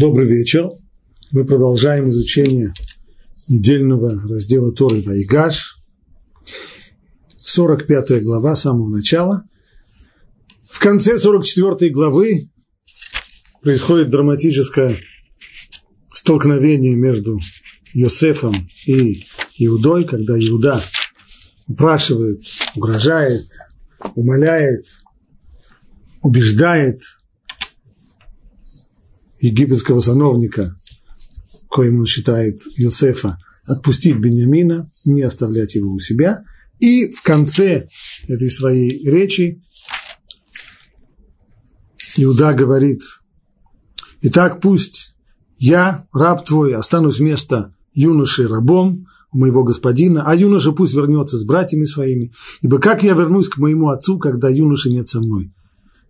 Добрый вечер. Мы продолжаем изучение недельного раздела Торы Вайгаш. 45 глава с самого начала. В конце 44 главы происходит драматическое столкновение между Йосефом и Иудой, когда Иуда упрашивает, угрожает, умоляет, убеждает – египетского сановника, коим он считает Йосефа, отпустить Бениамина, не оставлять его у себя. И в конце этой своей речи Иуда говорит, «Итак, пусть я, раб твой, останусь вместо юноши рабом у моего господина, а юноша пусть вернется с братьями своими, ибо как я вернусь к моему отцу, когда юноши нет со мной?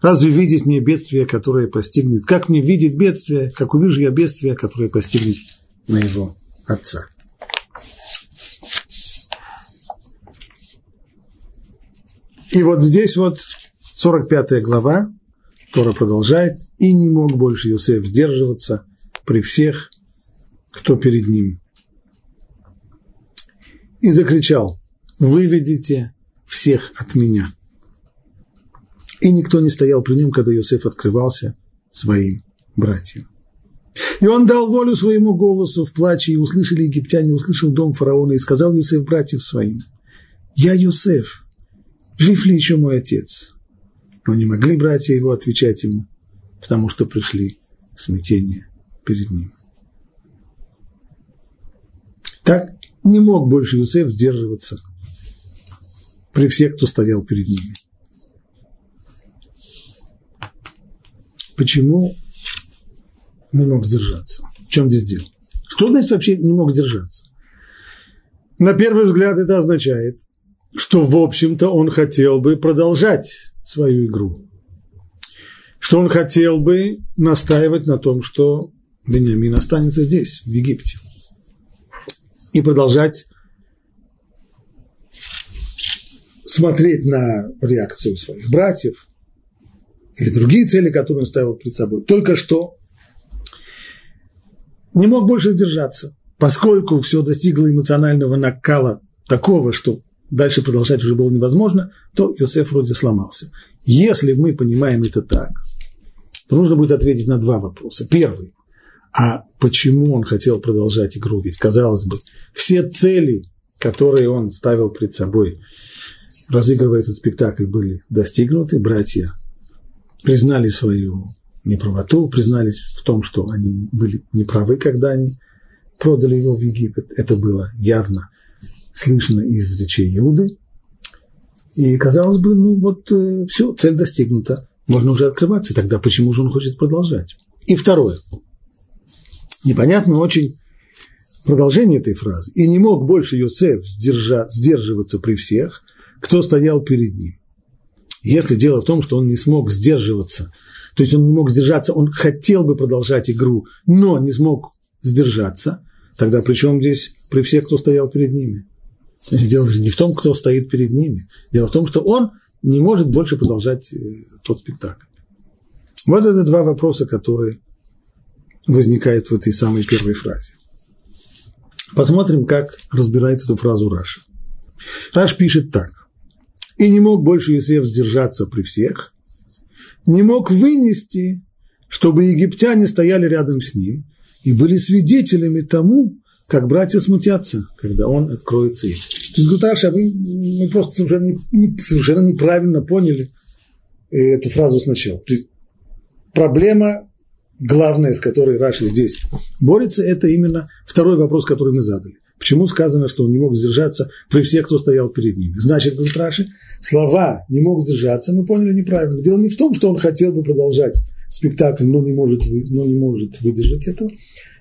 Разве видеть мне бедствие, которое постигнет? Как мне видеть бедствие, как увижу я бедствие, которое постигнет моего отца? И вот здесь вот 45 глава, Тора продолжает, и не мог больше Иосиф сдерживаться при всех, кто перед ним. И закричал, выведите всех от меня и никто не стоял при нем, когда Иосиф открывался своим братьям. И он дал волю своему голосу в плаче, и услышали египтяне, услышал дом фараона, и сказал Иосиф братьев своим, «Я Иосиф, жив ли еще мой отец?» Но не могли братья его отвечать ему, потому что пришли в смятение перед ним. Так не мог больше Иосиф сдерживаться при всех, кто стоял перед ними. Почему не мог сдержаться? В чем здесь дело? Что значит вообще не мог сдержаться? На первый взгляд это означает, что, в общем-то, он хотел бы продолжать свою игру. Что он хотел бы настаивать на том, что Бениамин останется здесь, в Египте. И продолжать смотреть на реакцию своих братьев, или другие цели, которые он ставил перед собой. Только что не мог больше сдержаться, поскольку все достигло эмоционального накала такого, что дальше продолжать уже было невозможно, то Иосиф вроде сломался. Если мы понимаем это так, то нужно будет ответить на два вопроса. Первый. А почему он хотел продолжать игру? Ведь, казалось бы, все цели, которые он ставил перед собой, разыгрывая этот спектакль, были достигнуты. Братья признали свою неправоту, признались в том, что они были неправы, когда они продали его в Египет. Это было явно слышно из речей Иуды. И казалось бы, ну вот э, все, цель достигнута, можно уже открываться, тогда почему же он хочет продолжать? И второе. Непонятно очень продолжение этой фразы. И не мог больше Йосеф сдерживаться при всех, кто стоял перед ним. Если дело в том, что он не смог сдерживаться, то есть он не мог сдержаться, он хотел бы продолжать игру, но не смог сдержаться, тогда при чем здесь при всех, кто стоял перед ними? Дело же не в том, кто стоит перед ними. Дело в том, что он не может больше продолжать э, тот спектакль. Вот это два вопроса, которые возникают в этой самой первой фразе. Посмотрим, как разбирает эту фразу Раша. Раш пишет так и не мог больше Иосиф сдержаться при всех, не мог вынести, чтобы египтяне стояли рядом с ним и были свидетелями тому, как братья смутятся, когда он откроется им. То есть, Гуташа, вы мы просто совершенно, не, не, совершенно неправильно поняли э, эту фразу сначала. То есть, проблема главная, с которой Раши здесь борется, это именно второй вопрос, который мы задали. Почему сказано, что он не мог сдержаться при всех, кто стоял перед ними? Значит, говорит Раши, слова «не мог сдержаться» мы поняли неправильно. Дело не в том, что он хотел бы продолжать спектакль, но не может, но не может выдержать этого.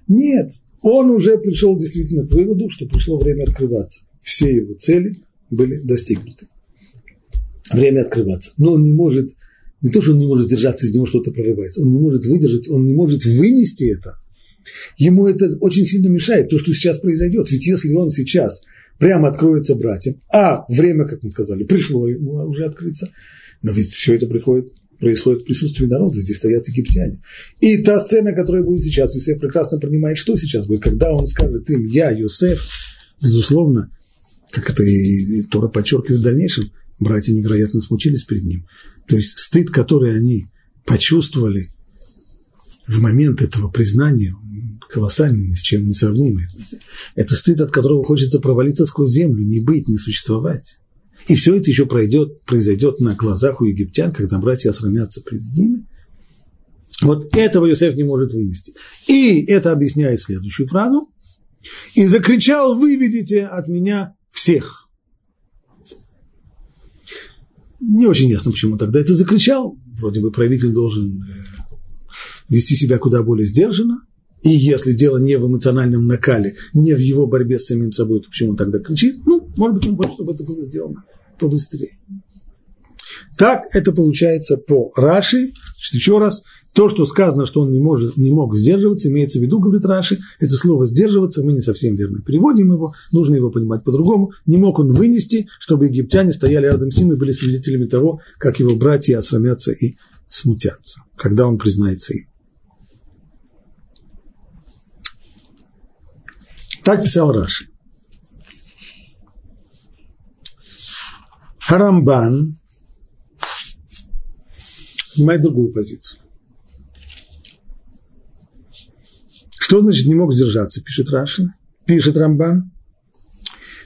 Нет, он уже пришел действительно к выводу, что пришло время открываться. Все его цели были достигнуты. Время открываться. Но он не может, не то, что он не может держаться, из него что-то прорывается, он не может выдержать, он не может вынести это – Ему это очень сильно мешает, то, что сейчас произойдет. Ведь если он сейчас прямо откроется братьям, а время, как мы сказали, пришло ему уже открыться, но ведь все это приходит происходит в присутствии народа, здесь стоят египтяне. И та сцена, которая будет сейчас, Юсеф прекрасно понимает, что сейчас будет, когда он скажет им «Я, Юсеф», безусловно, как это и Тора подчеркивает в дальнейшем, братья невероятно смучились перед ним. То есть стыд, который они почувствовали в момент этого признания, колоссальный, ни с чем не сравнимый. Это стыд, от которого хочется провалиться сквозь землю, не быть, не существовать. И все это еще пройдет, произойдет на глазах у египтян, когда братья осрамятся перед ними. Вот этого Иосиф не может вынести. И это объясняет следующую фразу. «И закричал, выведите от меня всех». Не очень ясно, почему тогда это закричал. Вроде бы правитель должен э, вести себя куда более сдержанно. И если дело не в эмоциональном накале, не в его борьбе с самим собой, то почему он тогда кричит? Ну, может быть, он хочет, чтобы это было сделано побыстрее. Так это получается по Раши. Значит, еще раз, то, что сказано, что он не, может, не мог сдерживаться, имеется в виду, говорит Раши, это слово «сдерживаться» мы не совсем верно переводим его, нужно его понимать по-другому. Не мог он вынести, чтобы египтяне стояли рядом с ним и были свидетелями того, как его братья осрамятся и смутятся, когда он признается им. Так писал Раши. Харамбан снимает другую позицию. Что значит не мог сдержаться, пишет Раши, пишет Рамбан.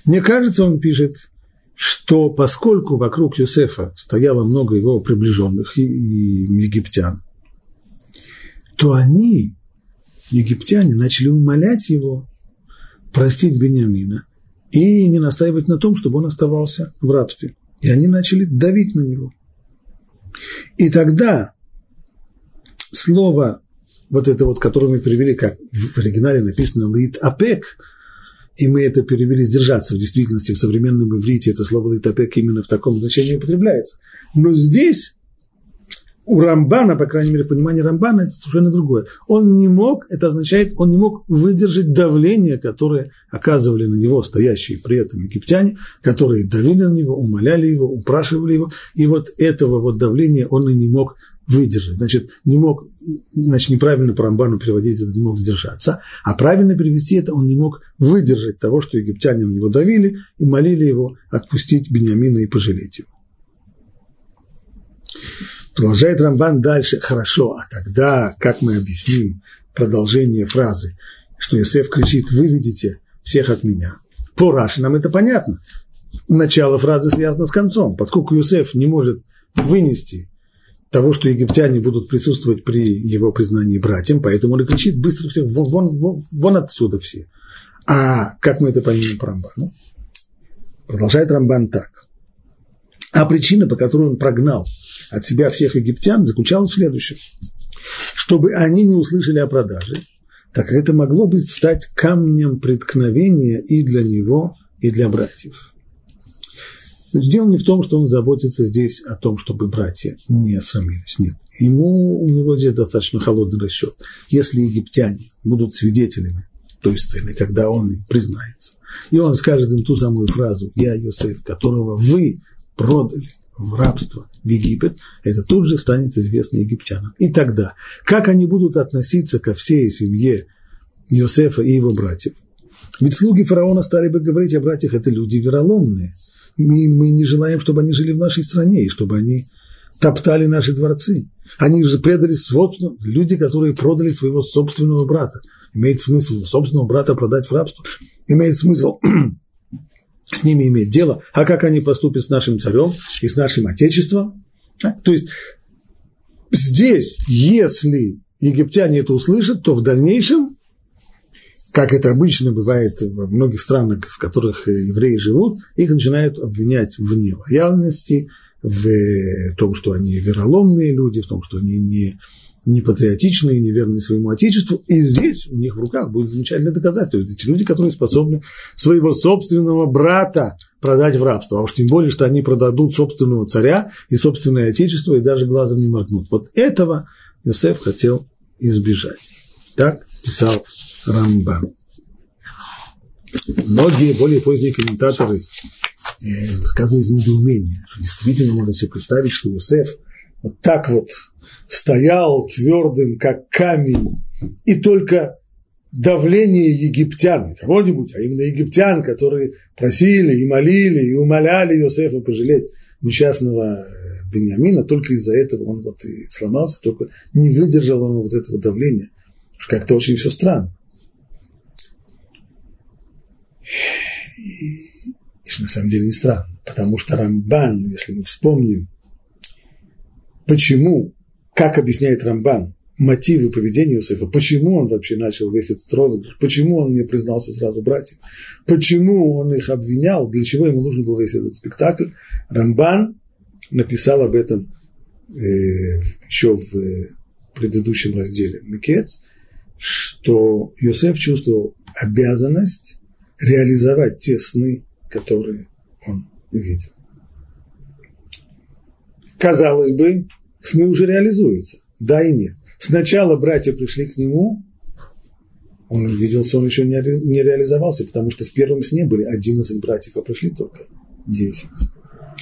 Мне кажется, он пишет, что поскольку вокруг Юсефа стояло много его приближенных и, и египтян, то они, египтяне, начали умолять его простить Бениамина и не настаивать на том, чтобы он оставался в рабстве. И они начали давить на него. И тогда слово вот это вот, которое мы перевели, как в оригинале написано «лит апек», и мы это перевели «сдержаться». В действительности в современном иврите это слово «лит апек» именно в таком значении употребляется. Но здесь у Рамбана, по крайней мере, понимание Рамбана, это совершенно другое. Он не мог, это означает, он не мог выдержать давление, которое оказывали на него стоящие при этом египтяне, которые давили на него, умоляли его, упрашивали его, и вот этого вот давления он и не мог выдержать. Значит, не мог, значит, неправильно по Рамбану переводить это, не мог сдержаться, а правильно перевести это, он не мог выдержать того, что египтяне на него давили и молили его отпустить Бениамина и пожалеть его. Продолжает Рамбан дальше. Хорошо, а тогда как мы объясним продолжение фразы, что Иосиф кричит «выведите всех от меня». По Раши нам это понятно. Начало фразы связано с концом. Поскольку Иосиф не может вынести того, что египтяне будут присутствовать при его признании братьям, поэтому он и кричит быстро всех, вон, вон, вон, отсюда все. А как мы это поймем по Рамбану? Продолжает Рамбан так. А причина, по которой он прогнал от себя всех египтян, заключалась в следующем. Чтобы они не услышали о продаже, так как это могло бы стать камнем преткновения и для него, и для братьев. Дело не в том, что он заботится здесь о том, чтобы братья не срамились. Нет. Ему, у него здесь достаточно холодный расчет. Если египтяне будут свидетелями той сцены, когда он признается, и он скажет им ту самую фразу «Я Йосеф, которого вы продали в рабство в Египет, это тут же станет известно египтянам. И тогда, как они будут относиться ко всей семье Иосифа и его братьев? Ведь слуги фараона стали бы говорить о братьях, это люди вероломные. Мы, мы не желаем, чтобы они жили в нашей стране, и чтобы они топтали наши дворцы. Они же предали собственно, люди, которые продали своего собственного брата. Имеет смысл собственного брата продать в рабство? Имеет смысл с ними иметь дело, а как они поступят с нашим царем и с нашим отечеством. То есть здесь, если египтяне это услышат, то в дальнейшем, как это обычно бывает во многих странах, в которых евреи живут, их начинают обвинять в нелояльности, в том, что они вероломные люди, в том, что они не непатриотичные, неверные своему отечеству, и здесь у них в руках будет замечательное доказательство. Эти люди, которые способны своего собственного брата продать в рабство, а уж тем более, что они продадут собственного царя и собственное отечество, и даже глазом не моргнут. Вот этого Иосиф хотел избежать. Так писал Рамбан. Многие более поздние комментаторы э, сказывают недоумение, что действительно можно себе представить, что Иосиф – вот так вот стоял твердым, как камень, и только давление египтян, кого-нибудь, а именно египтян, которые просили и молили и умоляли Иосифа пожалеть несчастного Бениамина, только из-за этого он вот и сломался, только не выдержал он вот этого давления. Уж как-то очень все странно. И, и на самом деле не странно, потому что Рамбан, если мы вспомним, почему, как объясняет Рамбан, мотивы поведения Иосифа, почему он вообще начал весь этот розыгрыш, почему он не признался сразу братьев, почему он их обвинял, для чего ему нужен был весь этот спектакль. Рамбан написал об этом э, еще в э, предыдущем разделе Микец, что Иосиф чувствовал обязанность реализовать те сны, которые он видел. Казалось бы, сны уже реализуются, да и нет. Сначала братья пришли к нему, он видел, сон еще не, не реализовался, потому что в первом сне были 11 братьев, а пришли только 10.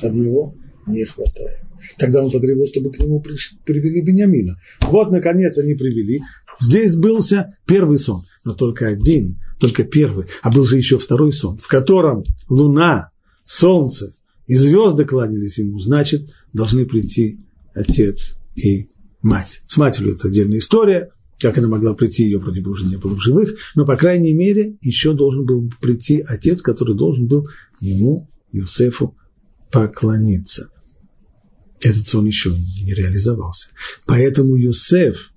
Одного не хватает. Тогда он потребовал, чтобы к нему пришли, привели Бениамина. Вот, наконец, они привели. Здесь былся первый сон, но только один, только первый. А был же еще второй сон, в котором луна, солнце и звезды кланялись ему. Значит, должны прийти отец и мать. С матерью это отдельная история, как она могла прийти, ее вроде бы уже не было в живых, но, по крайней мере, еще должен был прийти отец, который должен был ему, Юсефу, поклониться. Этот сон еще не реализовался. Поэтому Юсеф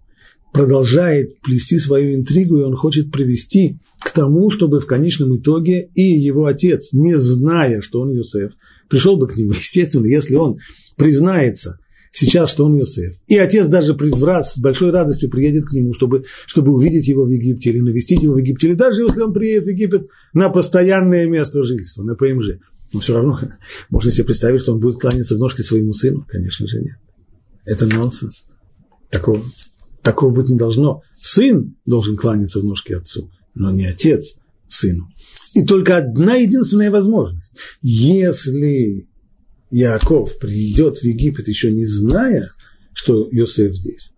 продолжает плести свою интригу, и он хочет привести к тому, чтобы в конечном итоге и его отец, не зная, что он Юсеф, пришел бы к нему. Естественно, если он признается сейчас, что он Иосиф. И отец даже с большой радостью приедет к нему, чтобы, чтобы увидеть его в Египте или навестить его в Египте, или даже если он приедет в Египет на постоянное место жительства, на ПМЖ. Но все равно можно себе представить, что он будет кланяться в ножки своему сыну. Конечно же, нет. Это нонсенс. Такого, такого быть не должно. Сын должен кланяться в ножки отцу, но не отец сыну. И только одна единственная возможность. Если Яков придет в Египет, еще не зная, что Йосеф здесь,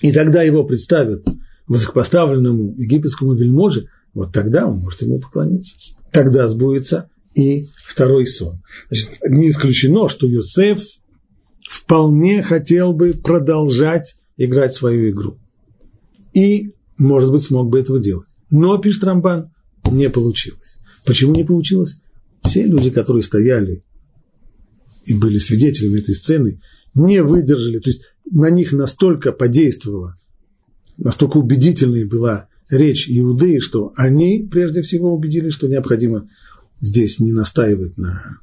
и тогда его представят высокопоставленному египетскому вельможе, вот тогда он может ему поклониться. Тогда сбудется и второй сон. Значит, не исключено, что Йосеф вполне хотел бы продолжать играть свою игру. И, может быть, смог бы этого делать. Но, пишет Рамбан, не получилось. Почему не получилось? Все люди, которые стояли и были свидетелями этой сцены, не выдержали, то есть на них настолько подействовала, настолько убедительной была речь Иудеи, что они прежде всего убедились, что необходимо здесь не настаивать на,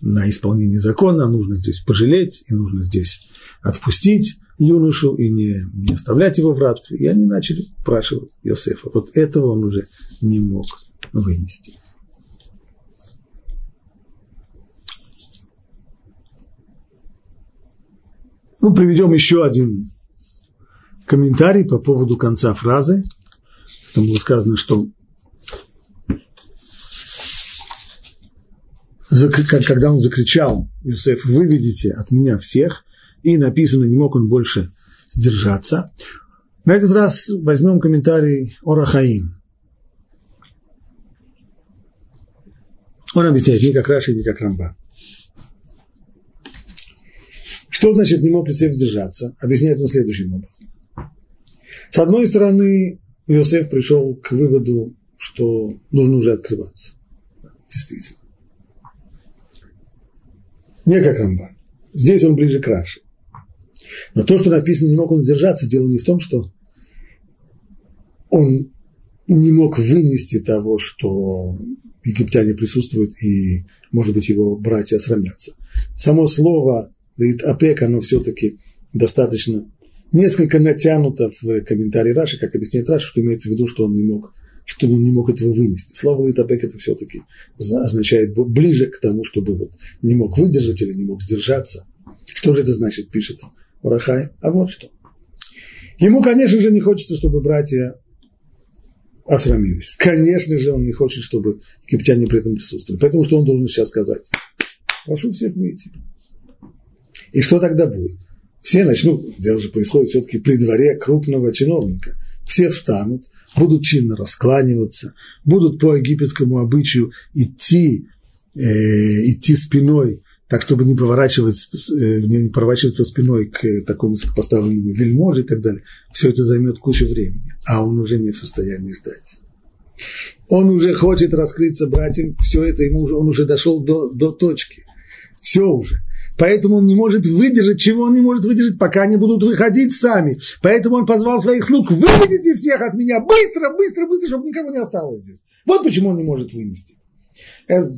на исполнении закона, а нужно здесь пожалеть, и нужно здесь отпустить юношу и не, не оставлять его в рабстве. И они начали спрашивать Иосифа. Вот этого он уже не мог вынести. Ну, приведем еще один комментарий по поводу конца фразы. Там было сказано, что когда он закричал, Иосиф, выведите от меня всех, и написано, не мог он больше сдержаться. На этот раз возьмем комментарий Орахаим. Он объясняет не как Раши, не как Рамбан. Что значит не мог Иосиф сдержаться? Объясняет он следующим образом. С одной стороны, Иосиф пришел к выводу, что нужно уже открываться. Действительно. Не как Рамбан. Здесь он ближе к Раши. Но то, что написано, не мог он сдержаться, дело не в том, что он не мог вынести того, что египтяне присутствуют, и, может быть, его братья срамятся. Само слово говорит, АПЕК, оно все-таки достаточно несколько натянуто в комментарии Раши, как объясняет Раши, что имеется в виду, что он не мог, что он не мог этого вынести. Слово Литапек это все-таки означает ближе к тому, чтобы вот не мог выдержать или не мог сдержаться. Что же это значит, пишет Урахай? А вот что. Ему, конечно же, не хочется, чтобы братья осрамились. Конечно же, он не хочет, чтобы египтяне при этом присутствовали. Поэтому что он должен сейчас сказать? Прошу всех выйти. И что тогда будет? все начнут, дело же происходит все-таки при дворе крупного чиновника, все встанут, будут чинно раскланиваться, будут по египетскому обычаю идти, э, идти спиной, так, чтобы не, поворачивать, э, не поворачиваться спиной к такому поставленному вельможе и так далее. Все это займет кучу времени, а он уже не в состоянии ждать. Он уже хочет раскрыться братьям, все это ему уже, он уже дошел до, до точки. Все уже. Поэтому он не может выдержать, чего он не может выдержать, пока они будут выходить сами. Поэтому он позвал своих слуг, выведите всех от меня, быстро, быстро, быстро, чтобы никого не осталось здесь. Вот почему он не может вынести. Это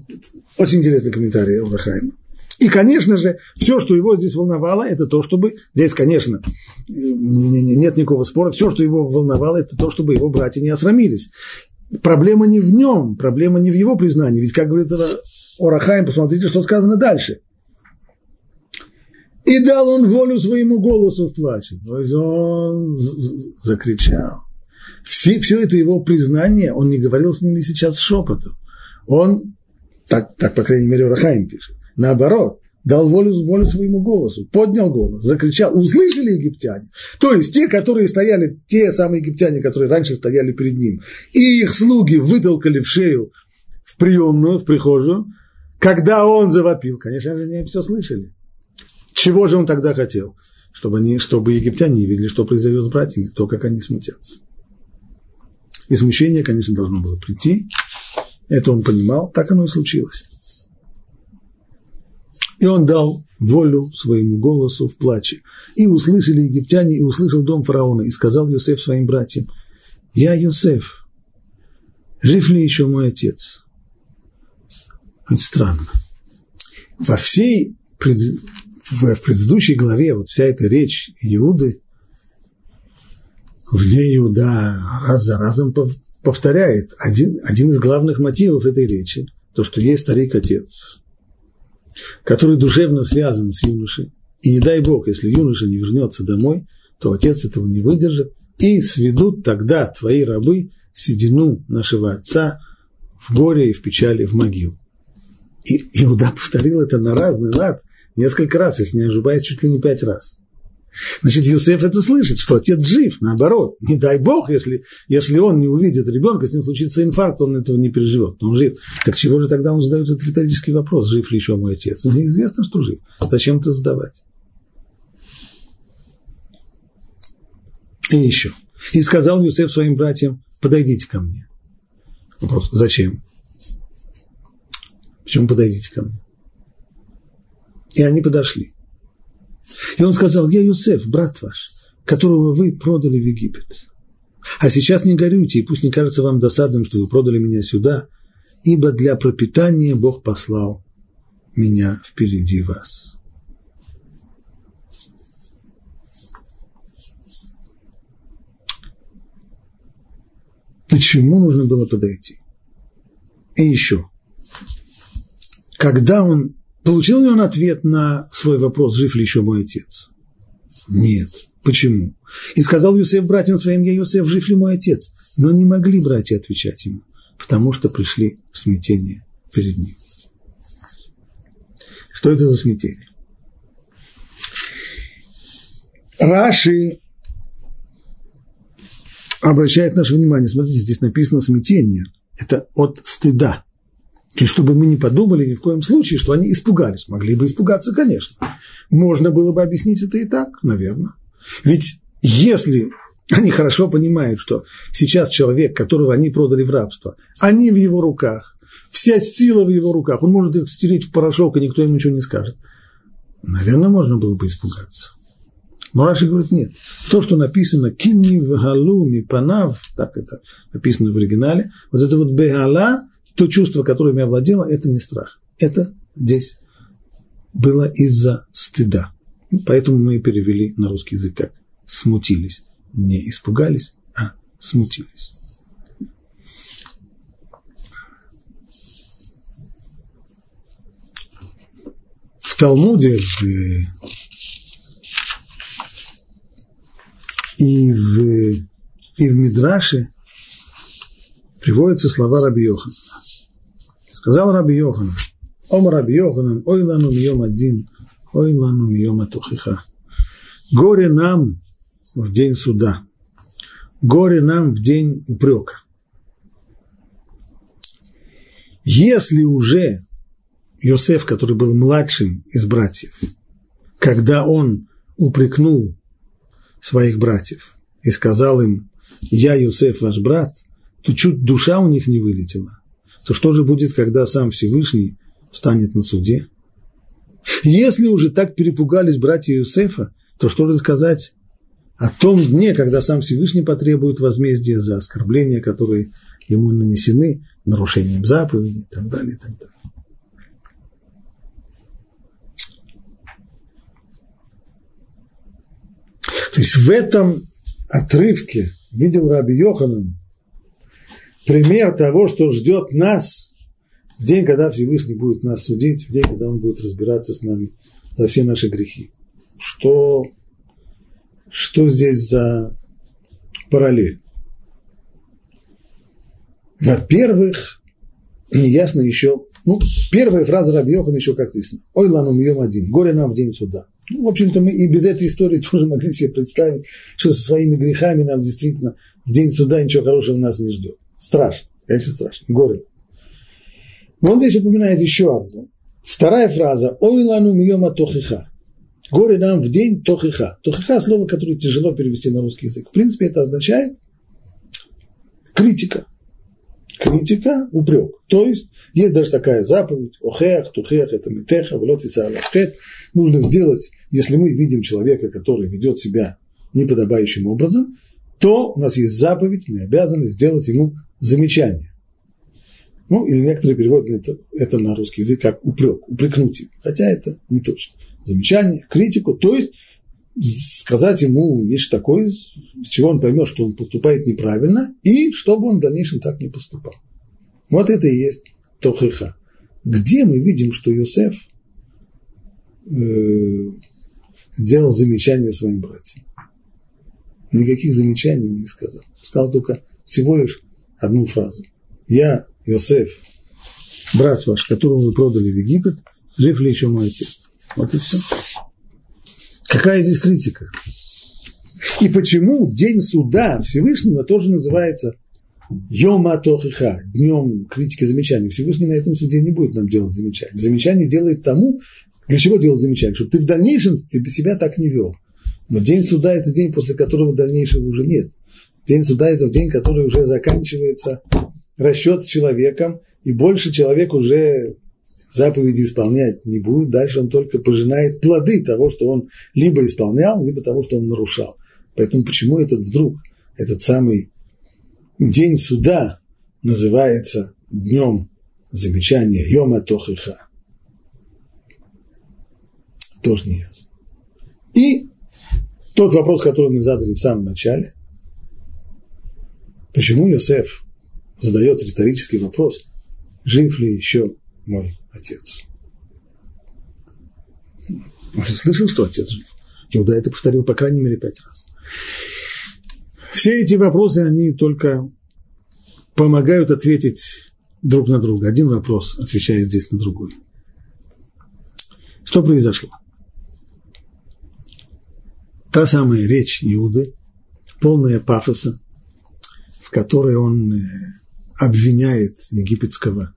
очень интересный комментарий Урахайма. И, конечно же, все, что его здесь волновало, это то, чтобы, здесь, конечно, нет никакого спора, все, что его волновало, это то, чтобы его братья не осрамились. Проблема не в нем, проблема не в его признании. Ведь, как говорит Орахаем, посмотрите, что сказано дальше. И дал он волю своему голосу в плаче. То есть он закричал. Все, все это его признание, он не говорил с ними сейчас шепотом. Он, так, так по крайней мере, Рахаим пишет, наоборот, дал волю, волю своему голосу, поднял голос, закричал, услышали египтяне. То есть те, которые стояли, те самые египтяне, которые раньше стояли перед ним, и их слуги вытолкали в шею в приемную, в прихожую, когда он завопил, конечно же, они все слышали. Чего же он тогда хотел? Чтобы, они, чтобы египтяне не видели, что произойдет с братьями, то, как они смутятся. И смущение, конечно, должно было прийти. Это он понимал, так оно и случилось. И он дал волю своему голосу в плаче. И услышали египтяне, и услышал дом фараона, и сказал Йосеф своим братьям, «Я Йосеф, жив ли еще мой отец?» Это странно. Во всей в, в предыдущей главе вот вся эта речь Иуды, в ней Иуда раз за разом повторяет один, один из главных мотивов этой речи, то, что есть старик-отец, который душевно связан с юношей, и не дай Бог, если юноша не вернется домой, то отец этого не выдержит, и сведут тогда твои рабы седину нашего отца в горе и в печали в могилу. И Иуда повторил это на разный лад, Несколько раз, если не ошибаюсь, чуть ли не пять раз. Значит, Юсеф это слышит, что отец жив, наоборот. Не дай бог, если, если он не увидит ребенка, с ним случится инфаркт, он этого не переживет, но он жив. Так чего же тогда он задает этот риторический вопрос, жив ли еще мой отец? Ну, известно, что жив. Зачем это задавать? И еще. И сказал Юсеф своим братьям, подойдите ко мне. Вопрос, зачем? Почему подойдите ко мне? И они подошли. И он сказал, я Юсеф, брат ваш, которого вы продали в Египет. А сейчас не горюйте, и пусть не кажется вам досадным, что вы продали меня сюда, ибо для пропитания Бог послал меня впереди вас. Почему нужно было подойти? И еще, когда он Получил ли он ответ на свой вопрос, жив ли еще мой отец? Нет. Почему? И сказал Юсеф братьям своим, я Юсеф, жив ли мой отец? Но не могли братья отвечать ему, потому что пришли в смятение перед ним. Что это за смятение? Раши обращает наше внимание, смотрите, здесь написано смятение. Это от стыда. Есть, чтобы мы не подумали ни в коем случае, что они испугались. Могли бы испугаться, конечно. Можно было бы объяснить это и так, наверное. Ведь если они хорошо понимают, что сейчас человек, которого они продали в рабство, они в его руках, вся сила в его руках, он может их стереть в порошок, и никто ему ничего не скажет. Наверное, можно было бы испугаться. Но Раши говорит, нет. То, что написано «кини в галуми панав», так это написано в оригинале, вот это вот «бегала», то чувство, которое меня владело, это не страх. Это здесь было из-за стыда. Поэтому мы перевели на русский язык как смутились. Не испугались, а смутились. В Талмуде в, и, в, и в Мидраше приводятся слова Раби Йохана. Сказал Раби Йохан, Ом Раби Йоханан, ой лану мием один, ой лану мием атухиха. Горе нам в день суда. Горе нам в день упрека. Если уже Йосеф, который был младшим из братьев, когда он упрекнул своих братьев и сказал им, я Йосеф ваш брат, то чуть душа у них не вылетела, то что же будет, когда сам Всевышний встанет на суде? Если уже так перепугались братья Юсефа, то что же сказать о том дне, когда сам Всевышний потребует возмездия за оскорбления, которые ему нанесены, нарушением заповедей и так далее, и так далее. То есть в этом отрывке видел Раби Йоханан пример того, что ждет нас в день, когда Всевышний будет нас судить, в день, когда Он будет разбираться с нами за все наши грехи. Что, что здесь за параллель? Во-первых, неясно еще, ну, первая фраза Раби еще как-то ясна. Ой, лану мьем один, горе нам в день суда. Ну, в общем-то, мы и без этой истории тоже могли себе представить, что со своими грехами нам действительно в день суда ничего хорошего нас не ждет. Страшно, конечно, страшно, горе. Но он здесь упоминает еще одну. Вторая фраза «Ой лану мьема тохиха». Горе нам в день тохиха. Тохиха – слово, которое тяжело перевести на русский язык. В принципе, это означает критика. Критика – упрек. То есть, есть даже такая заповедь «Охех, тухех, это митеха, влотиса алавхет». Нужно сделать, если мы видим человека, который ведет себя неподобающим образом, то у нас есть заповедь, мы обязаны сделать ему замечание. Ну, или некоторые переводят это, это на русский язык как упрек, упрекнуть его. Хотя это не точно. Замечание, критику, то есть сказать ему нечто такое, с чего он поймет, что он поступает неправильно, и чтобы он в дальнейшем так не поступал. Вот это и есть Тохиха. Где мы видим, что Юсеф э, сделал замечание своим братьям? Никаких замечаний он не сказал. Сказал только всего лишь одну фразу. Я Йосеф, брат ваш, которого вы продали в Египет, жив ли еще мой отец? Вот и все. Какая здесь критика? И почему день суда Всевышнего тоже называется Йома Тохиха, днем критики замечаний. Всевышний на этом суде не будет нам делать замечания. Замечание делает тому, для чего делать замечание? Чтобы ты в дальнейшем ты себя так не вел. Но день суда – это день, после которого дальнейшего уже нет. День суда – это день, который уже заканчивается расчет с человеком, и больше человек уже заповеди исполнять не будет, дальше он только пожинает плоды того, что он либо исполнял, либо того, что он нарушал. Поэтому почему этот вдруг, этот самый день суда называется днем замечания Йома Тохиха? Тоже не ясно. И тот вопрос, который мы задали в самом начале, почему Йосеф задает риторический вопрос, жив ли еще мой отец? Он же слышал, что отец жив. Иуда это повторил по крайней мере пять раз. Все эти вопросы, они только помогают ответить друг на друга. Один вопрос отвечает здесь на другой. Что произошло? Та самая речь Иуды, полная пафоса, в которой он э, обвиняет египетского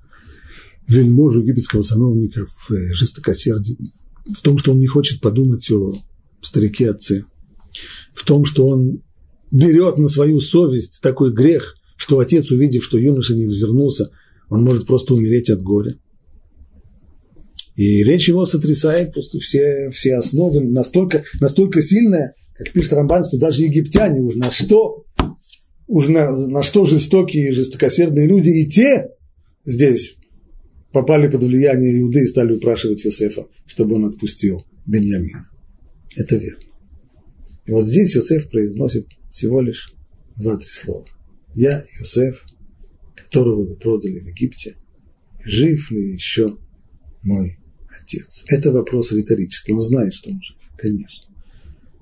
вельможу, египетского сановника в э, жестокосердии, в том, что он не хочет подумать о старике отце, в том, что он берет на свою совесть такой грех, что отец, увидев, что юноша не вернулся, он может просто умереть от горя. И речь его сотрясает просто все, все основы настолько, настолько сильная, как пишет Рамбан, что даже египтяне уж на что уж на, на что жестокие и жестокосердные люди, и те здесь попали под влияние Иуды и стали упрашивать Иосифа, чтобы он отпустил Беньямина. Это верно. И вот здесь Иосиф произносит всего лишь два-три слова. Я Иосиф, которого вы продали в Египте, жив ли еще мой отец? Это вопрос риторический. Он знает, что он жив, конечно.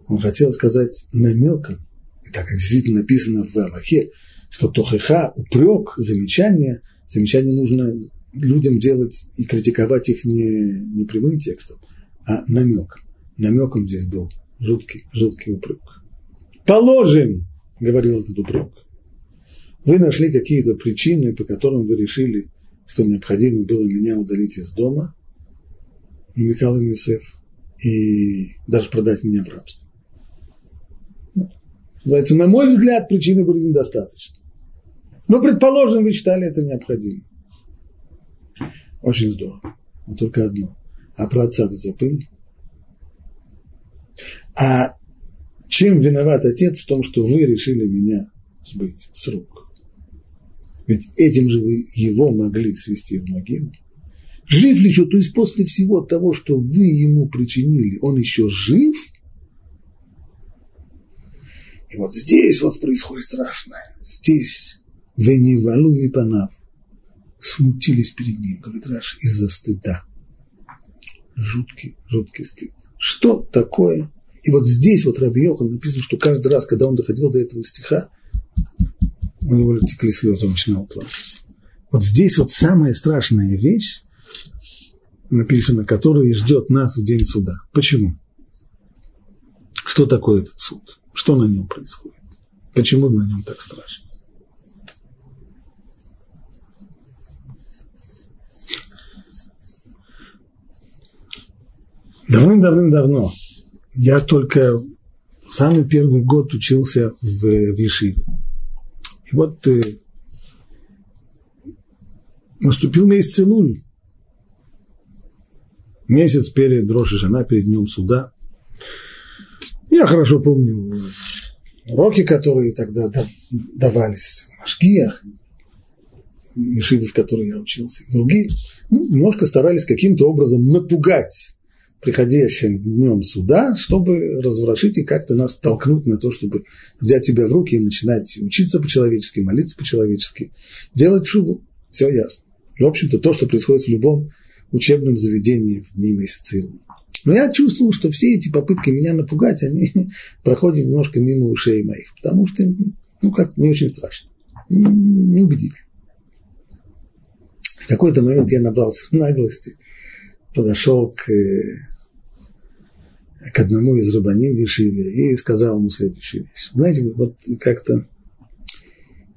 Он хотел сказать намеком, так как действительно написано в Аллахе, что тохеха, упрек, замечание, замечание нужно людям делать и критиковать их не, не прямым текстом, а намеком. Намеком здесь был жуткий, жуткий упрек. Положим, говорил этот упрек, вы нашли какие-то причины, по которым вы решили, что необходимо было меня удалить из дома, намекал им Юсеф, и даже продать меня в рабство. Поэтому, на мой взгляд, причины были недостаточны. Но, предположим, вы считали это необходимо. Очень здорово. Но только одно. А про отца вы забыли? А чем виноват отец в том, что вы решили меня сбыть с рук? Ведь этим же вы его могли свести в могилу. Жив ли еще? То есть после всего того, что вы ему причинили, он еще жив? И вот здесь вот происходит страшное. Здесь вы не валу не панав. Смутились перед ним, говорит Раш, из-за стыда. Жуткий, жуткий стыд. Что такое? И вот здесь вот Раби Йохан написано, что каждый раз, когда он доходил до этого стиха, у него текли слезы, он начинал плакать. Вот здесь вот самая страшная вещь, написано, которая ждет нас в день суда. Почему? Что такое этот суд? Что на нем происходит? Почему на нем так страшно? Давным-давным-давно я только самый первый год учился в, в. И вот э, наступил месяц Илуль. Месяц перед Роши Жана, перед днем суда. Я хорошо помню уроки, которые тогда давались в Машгиях, Ешивы, в которой я учился, другие, ну, немножко старались каким-то образом напугать приходящим днем суда, чтобы разворошить и как-то нас толкнуть на то, чтобы взять себя в руки и начинать учиться по-человечески, молиться по-человечески, делать шубу. Все ясно. в общем-то, то, что происходит в любом учебном заведении в дни месяца Илу. Но я чувствовал, что все эти попытки меня напугать, они проходят немножко мимо ушей моих, потому что, ну, как не очень страшно, не убедительно. В какой-то момент я набрался наглости, подошел к к одному из рабаним в Ешиве и сказал ему следующую вещь. Знаете, вот как-то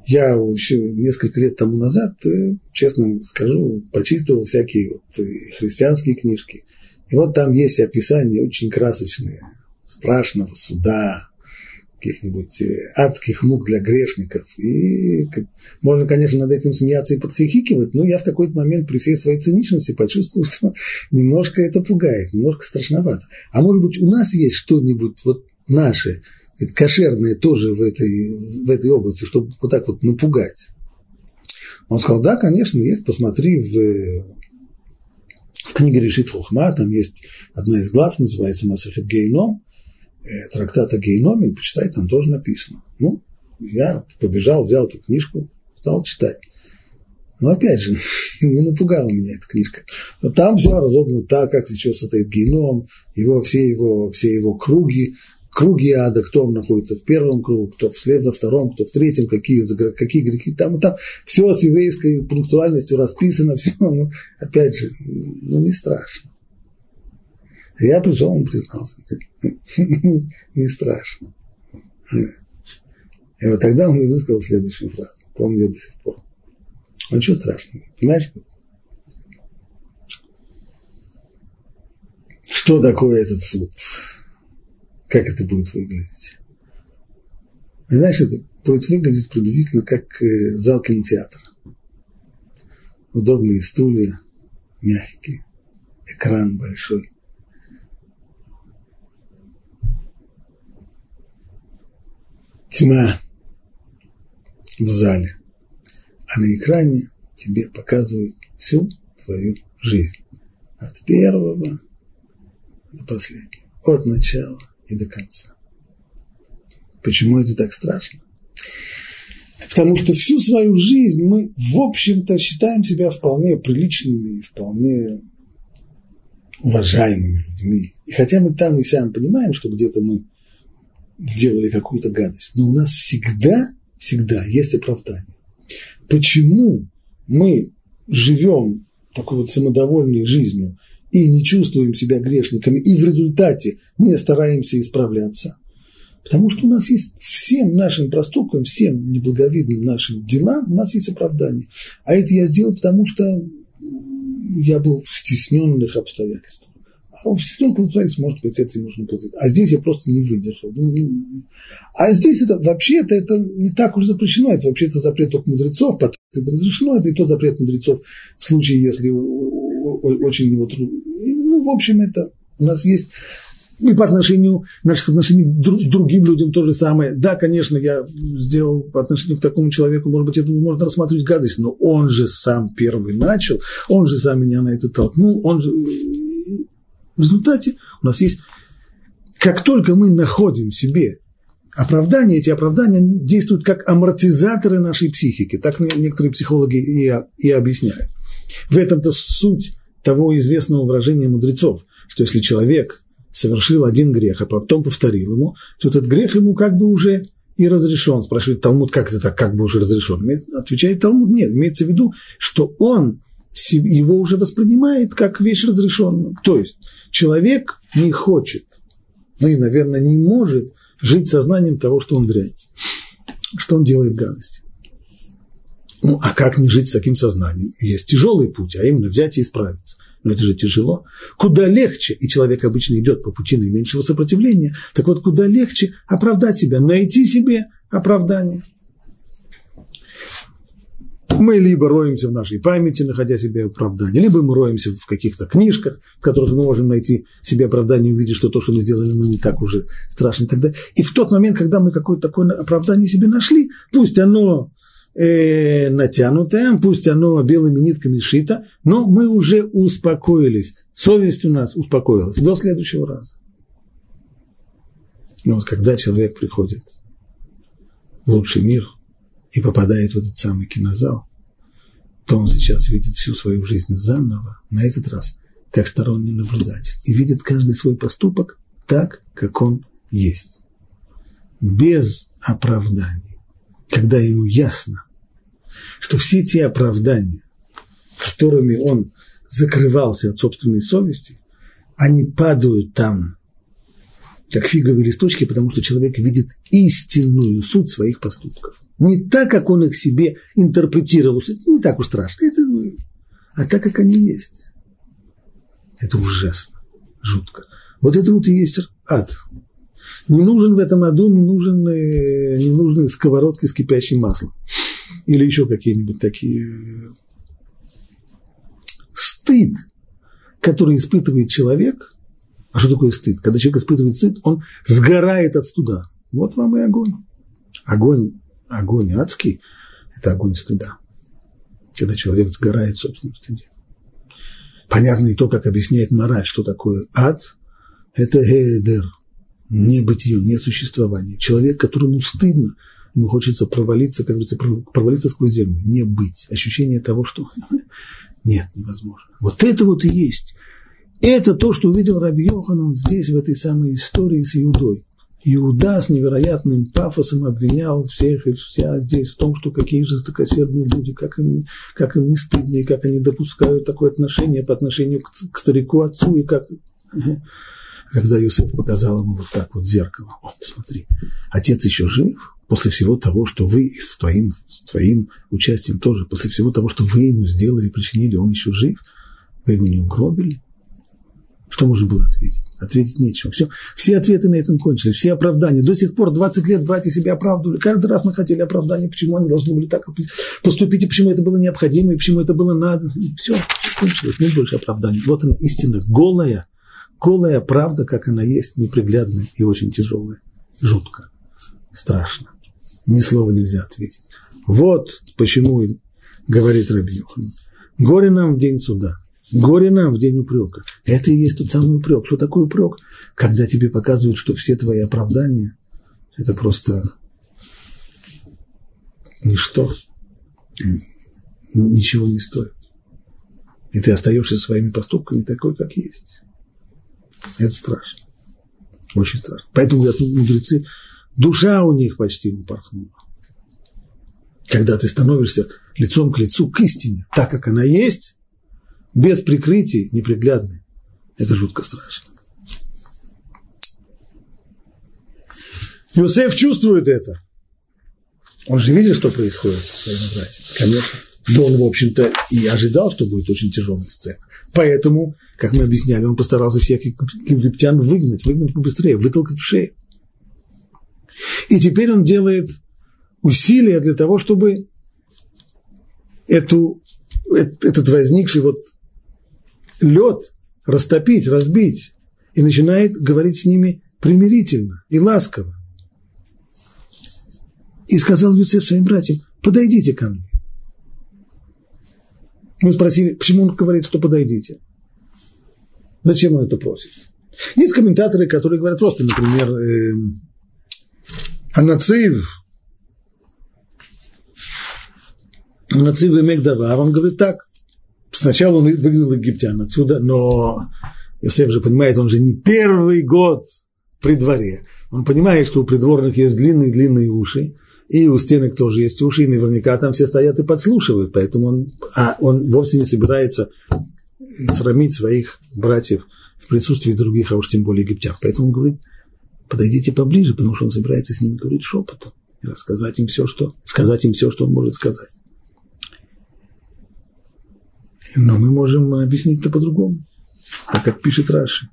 я еще несколько лет тому назад, э, честно скажу, почитывал всякие вот э, христианские книжки. И вот там есть описания очень красочные страшного суда, каких-нибудь э, адских мук для грешников. И можно, конечно, над этим смеяться и подхихикивать, но я в какой-то момент при всей своей циничности почувствовал, что немножко это пугает, немножко страшновато. А может быть, у нас есть что-нибудь вот наше, кошерное тоже в этой, в этой области, чтобы вот так вот напугать. Он сказал, да, конечно, есть, посмотри в, в книге Решит Хухма, там есть одна из глав, называется Масахет Гейном, Э, трактата Гейноми, почитай, там тоже написано. Ну, я побежал, взял эту книжку, стал читать. Но опять же, не напугала меня эта книжка. Но там все разобрано так, как сейчас состоит геном, его, все, его, все его круги, круги ада, кто находится в первом кругу, кто вслед во втором, кто в третьем, какие, какие грехи там и там. Все с еврейской пунктуальностью расписано, все, ну, опять же, ну, не страшно. Я пришел, он признался. Не страшно. И вот тогда он и высказал следующую фразу. Помню до сих пор. Ну, что страшного? Понимаешь? Что такое этот суд? Как это будет выглядеть? Знаешь, это будет выглядеть приблизительно как э, зал кинотеатра. Удобные стулья, мягкие, экран большой. тьма в зале, а на экране тебе показывают всю твою жизнь. От первого до последнего, от начала и до конца. Почему это так страшно? Потому что всю свою жизнь мы, в общем-то, считаем себя вполне приличными и вполне уважаемыми людьми. И хотя мы там и сам понимаем, что где-то мы сделали какую-то гадость. Но у нас всегда, всегда есть оправдание. Почему мы живем такой вот самодовольной жизнью и не чувствуем себя грешниками, и в результате не стараемся исправляться, потому что у нас есть всем нашим проступкам, всем неблаговидным нашим делам, у нас есть оправдание. А это я сделал, потому что я был в стесненных обстоятельствах. А у стесненных обстоятельств, может быть, это и нужно платить. А здесь я просто не выдержал. Ну. А здесь это вообще-то это не так уж запрещено. Это вообще-то запрет только мудрецов, потом это разрешено, это и тот запрет мудрецов в случае, если очень его трудно. Ну, в общем, это у нас есть и по отношению наших отношений к другим людям то же самое. Да, конечно, я сделал по отношению к такому человеку, может быть, это можно рассматривать гадость, но он же сам первый начал, он же сам меня на это толкнул, он же... В результате у нас есть... Как только мы находим себе оправдания, эти оправдания они действуют как амортизаторы нашей психики. Так некоторые психологи и, и объясняют. В этом-то суть того известного выражения мудрецов, что если человек совершил один грех, а потом повторил ему, то этот грех ему как бы уже и разрешен. Спрашивает Талмуд, как это так, как бы уже разрешен? Отвечает Талмуд, нет, имеется в виду, что он его уже воспринимает как вещь разрешенную. То есть человек не хочет, ну и, наверное, не может жить сознанием того, что он дрянь, что он делает гадость. Ну, а как не жить с таким сознанием? Есть тяжелый путь, а именно взять и исправиться. Но это же тяжело. Куда легче, и человек обычно идет по пути наименьшего сопротивления, так вот куда легче оправдать себя, найти себе оправдание. Мы либо роемся в нашей памяти, находя себе оправдание, либо мы роемся в каких-то книжках, в которых мы можем найти себе оправдание, увидеть, что то, что мы сделали, ну, не так уже страшно и так далее. И в тот момент, когда мы какое-то такое оправдание себе нашли, пусть оно э, натянутое, пусть оно белыми нитками сшито, но мы уже успокоились. Совесть у нас успокоилась до следующего раза. Но вот когда человек приходит в лучший мир и попадает в этот самый кинозал, то он сейчас видит всю свою жизнь заново, на этот раз как сторонний наблюдатель, и видит каждый свой поступок так, как он есть, без оправданий когда ему ясно, что все те оправдания, которыми он закрывался от собственной совести, они падают там, как фиговые листочки, потому что человек видит истинную суть своих поступков. Не так, как он их себе интерпретировал, это не так уж страшно, это, а так, как они есть. Это ужасно, жутко. Вот это вот и есть ад. Не нужен в этом аду, не, нужен, э, не нужны сковородки с кипящим маслом. Или еще какие-нибудь такие. Стыд, который испытывает человек. А что такое стыд? Когда человек испытывает стыд, он сгорает от стыда. Вот вам и огонь. Огонь, огонь адский – это огонь стыда. Когда человек сгорает в собственном стыде. Понятно и то, как объясняет мораль, что такое ад – это гедер, небытие, несуществование. Человек, которому стыдно, ему хочется провалиться, как говорится, провалиться сквозь землю, не быть. Ощущение того, что нет, невозможно. Вот это вот и есть. Это то, что увидел Раби Йоханан здесь, в этой самой истории с Иудой. Иуда с невероятным пафосом обвинял всех и вся здесь в том, что какие жестокосердные люди, как им, как им не стыдно, и как они допускают такое отношение по отношению к, к старику отцу, и как когда Юсеф показал ему вот так вот зеркало, о, посмотри, отец еще жив, после всего того, что вы с твоим, с твоим участием тоже, после всего того, что вы ему сделали, причинили, он еще жив, вы его не угробили. Что можно было ответить? Ответить нечего. Все, все ответы на этом кончились, все оправдания. До сих пор 20 лет братья себя оправдывали. Каждый раз находили оправдание, почему они должны были так поступить, и почему это было необходимо, и почему это было надо. И все, кончилось, нет больше оправданий. Вот она истина, голая, голая правда, как она есть, неприглядная и очень тяжелая, жутко, страшно. Ни слова нельзя ответить. Вот почему говорит Раби Йохан. Горе нам в день суда, горе нам в день упрека. Это и есть тот самый упрек. Что такое упрек? Когда тебе показывают, что все твои оправдания – это просто ничто, ничего не стоит. И ты остаешься своими поступками такой, как есть. Это страшно. Очень страшно. Поэтому, говорят мудрецы, душа у них почти упорхнула. Когда ты становишься лицом к лицу к истине, так как она есть, без прикрытий неприглядной, Это жутко страшно. Иосиф чувствует это. Он же видит, что происходит с своими братьями. Конечно. Но он, в общем-то, и ожидал, что будет очень тяжелая сцена. Поэтому, как мы объясняли, он постарался всех египтян выгнать, выгнать побыстрее, вытолкать в шею. И теперь он делает усилия для того, чтобы эту, этот возникший вот лед растопить, разбить, и начинает говорить с ними примирительно и ласково. И сказал Юсеф своим братьям, подойдите ко мне. Мы спросили, почему он говорит, что подойдите? Зачем он это просит? Есть комментаторы, которые говорят просто, например, э, Анацив, Анацив и Мегдавар, он говорит так, сначала он выгнал египтян отсюда, но Иосиф же понимает, он же не первый год при дворе. Он понимает, что у придворных есть длинные-длинные уши, и у стенок тоже есть уши, и наверняка там все стоят и подслушивают, поэтому он, а он вовсе не собирается срамить своих братьев в присутствии других, а уж тем более египтян. Поэтому он говорит, подойдите поближе, потому что он собирается с ними говорить шепотом и рассказать им все, что, сказать им все, что он может сказать. Но мы можем объяснить это по-другому, так как пишет Раши.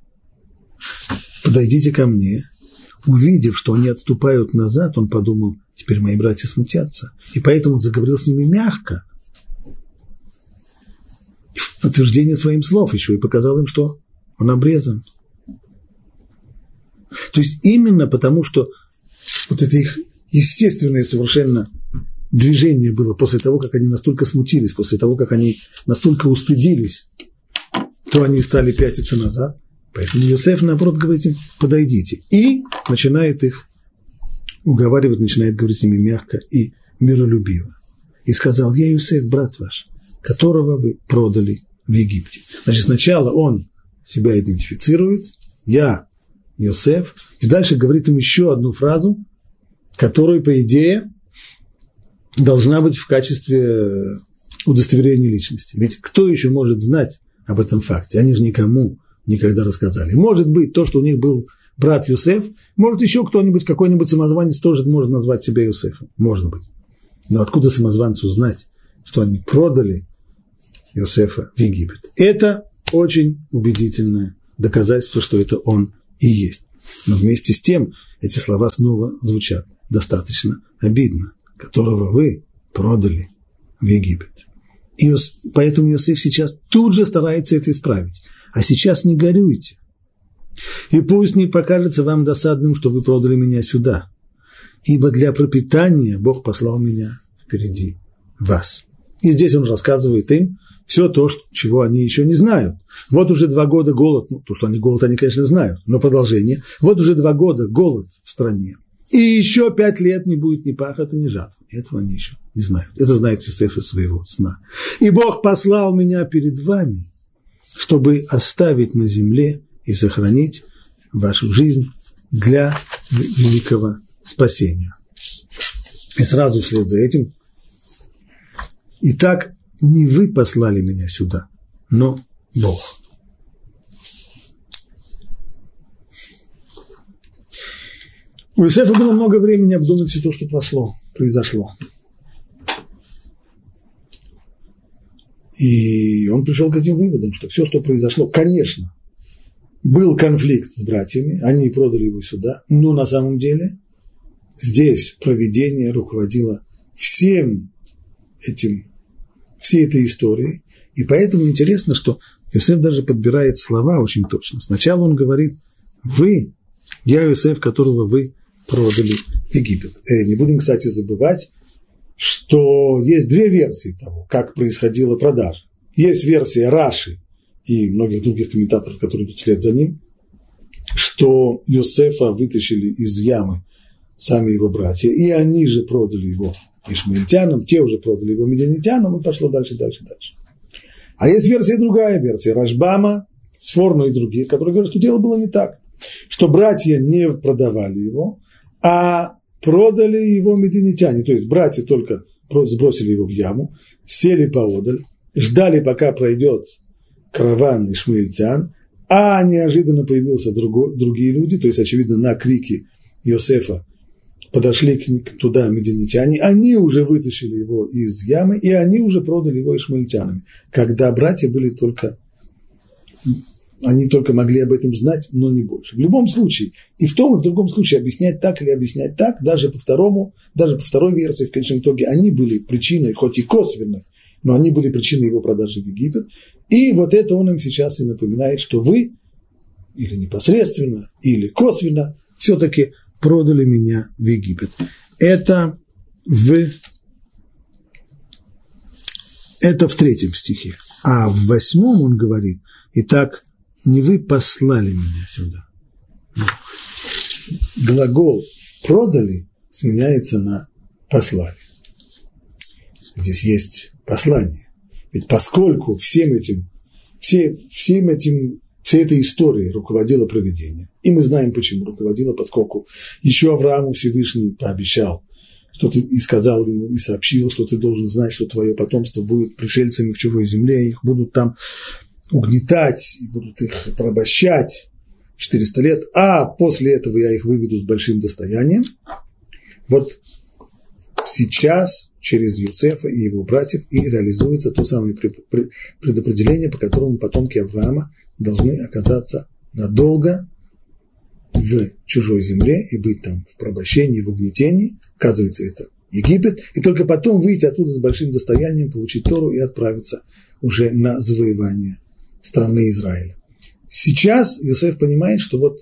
Подойдите ко мне, увидев, что они отступают назад, он подумал, теперь мои братья смутятся. И поэтому заговорил с ними мягко, подтверждение своим слов еще и показал им, что он обрезан. То есть именно потому, что вот это их естественное совершенно движение было после того, как они настолько смутились, после того, как они настолько устыдились, то они стали пятиться назад. Поэтому Йосеф, наоборот, говорит им, подойдите. И начинает их уговаривать, начинает говорить ними мягко и миролюбиво. И сказал, я Юсеф, брат ваш, которого вы продали в Египте. Значит, сначала он себя идентифицирует, я Йосеф, и дальше говорит им еще одну фразу, которую, по идее, должна быть в качестве удостоверения личности. Ведь кто еще может знать об этом факте? Они же никому никогда рассказали. Может быть, то, что у них был брат Юсеф, может, еще кто-нибудь, какой-нибудь самозванец тоже может назвать себя Юсефом. Может быть. Но откуда самозванцу знать, что они продали Юсефа в Египет? Это очень убедительное доказательство, что это он и есть. Но вместе с тем эти слова снова звучат достаточно обидно которого вы продали в Египет. И поэтому Иосиф сейчас тут же старается это исправить. А сейчас не горюйте. И пусть не покажется вам досадным, что вы продали меня сюда, ибо для пропитания Бог послал меня впереди вас. И здесь он рассказывает им все то, чего они еще не знают. Вот уже два года голод, ну, то, что они голод, они, конечно, знают, но продолжение. Вот уже два года голод в стране. И еще пять лет не будет ни пахоты, ни жатвы. Этого они еще не знают. Это знает Юсеф из своего сна. И Бог послал меня перед вами, чтобы оставить на земле и сохранить вашу жизнь для великого спасения. И сразу вслед за этим. Итак, не вы послали меня сюда, но Бог. У Иосифа было много времени обдумать все то, что прошло, произошло. И он пришел к этим выводам, что все, что произошло, конечно, был конфликт с братьями, они продали его сюда, но на самом деле здесь проведение руководило всем этим, всей этой историей. И поэтому интересно, что Иосиф даже подбирает слова очень точно. Сначала он говорит, вы, я Иосиф, которого вы продали Египет. Э, не будем, кстати, забывать, что есть две версии того, как происходила продажа. Есть версия Раши и многих других комментаторов, которые идут вслед за ним, что Йосефа вытащили из ямы сами его братья, и они же продали его ишмаильтянам, те уже продали его медианитянам, и пошло дальше, дальше, дальше. А есть версия другая, версия Рашбама, Сфорну и других, которые говорят, что дело было не так, что братья не продавали его, а продали его мединитяне, то есть братья только сбросили его в яму, сели поодаль, ждали, пока пройдет караван ишмаильтян, а неожиданно появился друго, другие люди, то есть, очевидно, на крики Иосифа подошли к, туда мединитяне, они уже вытащили его из ямы, и они уже продали его ишмаильтянами, когда братья были только, они только могли об этом знать, но не больше. В любом случае, и в том, и в другом случае объяснять так или объяснять так, даже по второму, даже по второй версии, в конечном итоге, они были причиной, хоть и косвенной, но они были причиной его продажи в Египет. И вот это он им сейчас и напоминает, что вы, или непосредственно, или косвенно, все-таки продали меня в Египет. Это в, это в третьем стихе. А в восьмом он говорит, итак, не вы послали меня сюда. Глагол «продали» сменяется на «послали». Здесь есть послание. Ведь поскольку всем этим, все, всем этим всей этой историей руководило проведение. И мы знаем, почему руководило, поскольку еще Аврааму Всевышний пообещал, что ты и сказал ему, и сообщил, что ты должен знать, что твое потомство будет пришельцами в чужой земле, их будут там угнетать, и будут их порабощать 400 лет, а после этого я их выведу с большим достоянием. Вот сейчас через Юсефа и его братьев и реализуется то самое предопределение, по которому потомки Авраама должны оказаться надолго в чужой земле и быть там в порабощении, в угнетении. Оказывается, это Египет. И только потом выйти оттуда с большим достоянием, получить Тору и отправиться уже на завоевание страны Израиля. Сейчас Иосиф понимает, что вот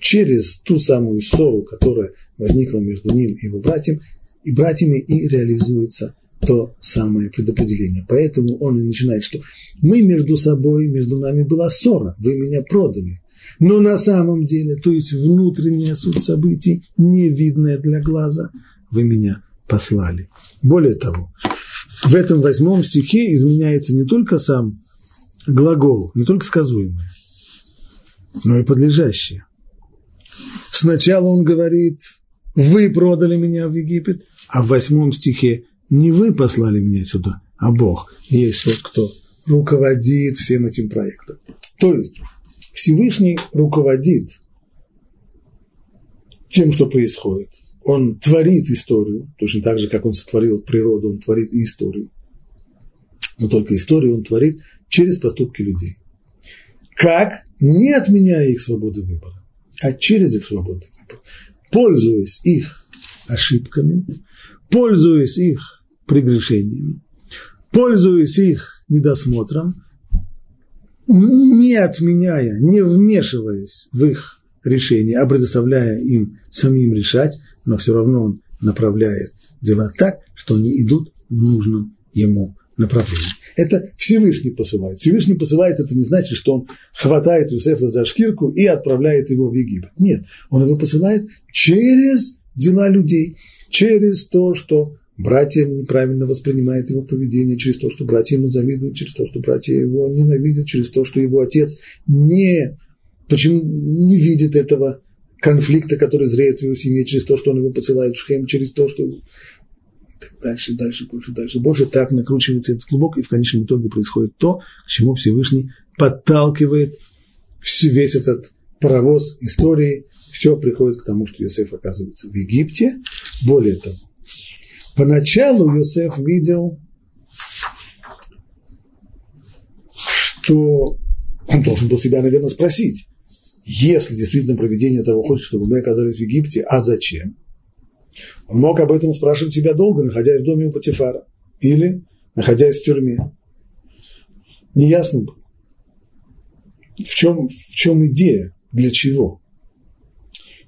через ту самую ссору, которая возникла между ним и его братьям, и братьями и реализуется то самое предопределение. Поэтому он и начинает, что мы между собой, между нами была ссора, вы меня продали. Но на самом деле, то есть внутренняя суть событий, невидная для глаза, вы меня послали. Более того, в этом восьмом стихе изменяется не только сам глагол, не только сказуемое, но и подлежащее. Сначала он говорит, вы продали меня в Египет, а в восьмом стихе не вы послали меня сюда, а Бог есть тот, кто руководит всем этим проектом. То есть Всевышний руководит тем, что происходит. Он творит историю, точно так же, как он сотворил природу, он творит и историю. Но только историю он творит через поступки людей. Как? Не отменяя их свободы выбора, а через их свободу выбора. Пользуясь их ошибками, пользуясь их прегрешениями, пользуясь их недосмотром, не отменяя, не вмешиваясь в их решение, а предоставляя им самим решать, но все равно он направляет дела так, что они идут в нужном ему направлении. Это Всевышний посылает. Всевышний посылает, это не значит, что он хватает Юсефа за шкирку и отправляет его в Египет. Нет, он его посылает через дела людей, через то, что братья неправильно воспринимают его поведение, через то, что братья ему завидуют, через то, что братья его ненавидят, через то, что его отец не, почему не видит этого конфликта, который зреет в его семье, через то, что он его посылает в Шхем, через то, что дальше, дальше, больше, дальше, больше. Так накручивается этот клубок, и в конечном итоге происходит то, к чему Всевышний подталкивает весь этот паровоз истории, все приходит к тому, что Иосиф оказывается в Египте. Более того, Поначалу Йосеф видел, что он должен был себя, наверное, спросить, если действительно проведение того хочет, чтобы мы оказались в Египте, а зачем? Он мог об этом спрашивать себя долго, находясь в доме у Патифара или находясь в тюрьме. Неясно было. В чем, в чем идея, для чего?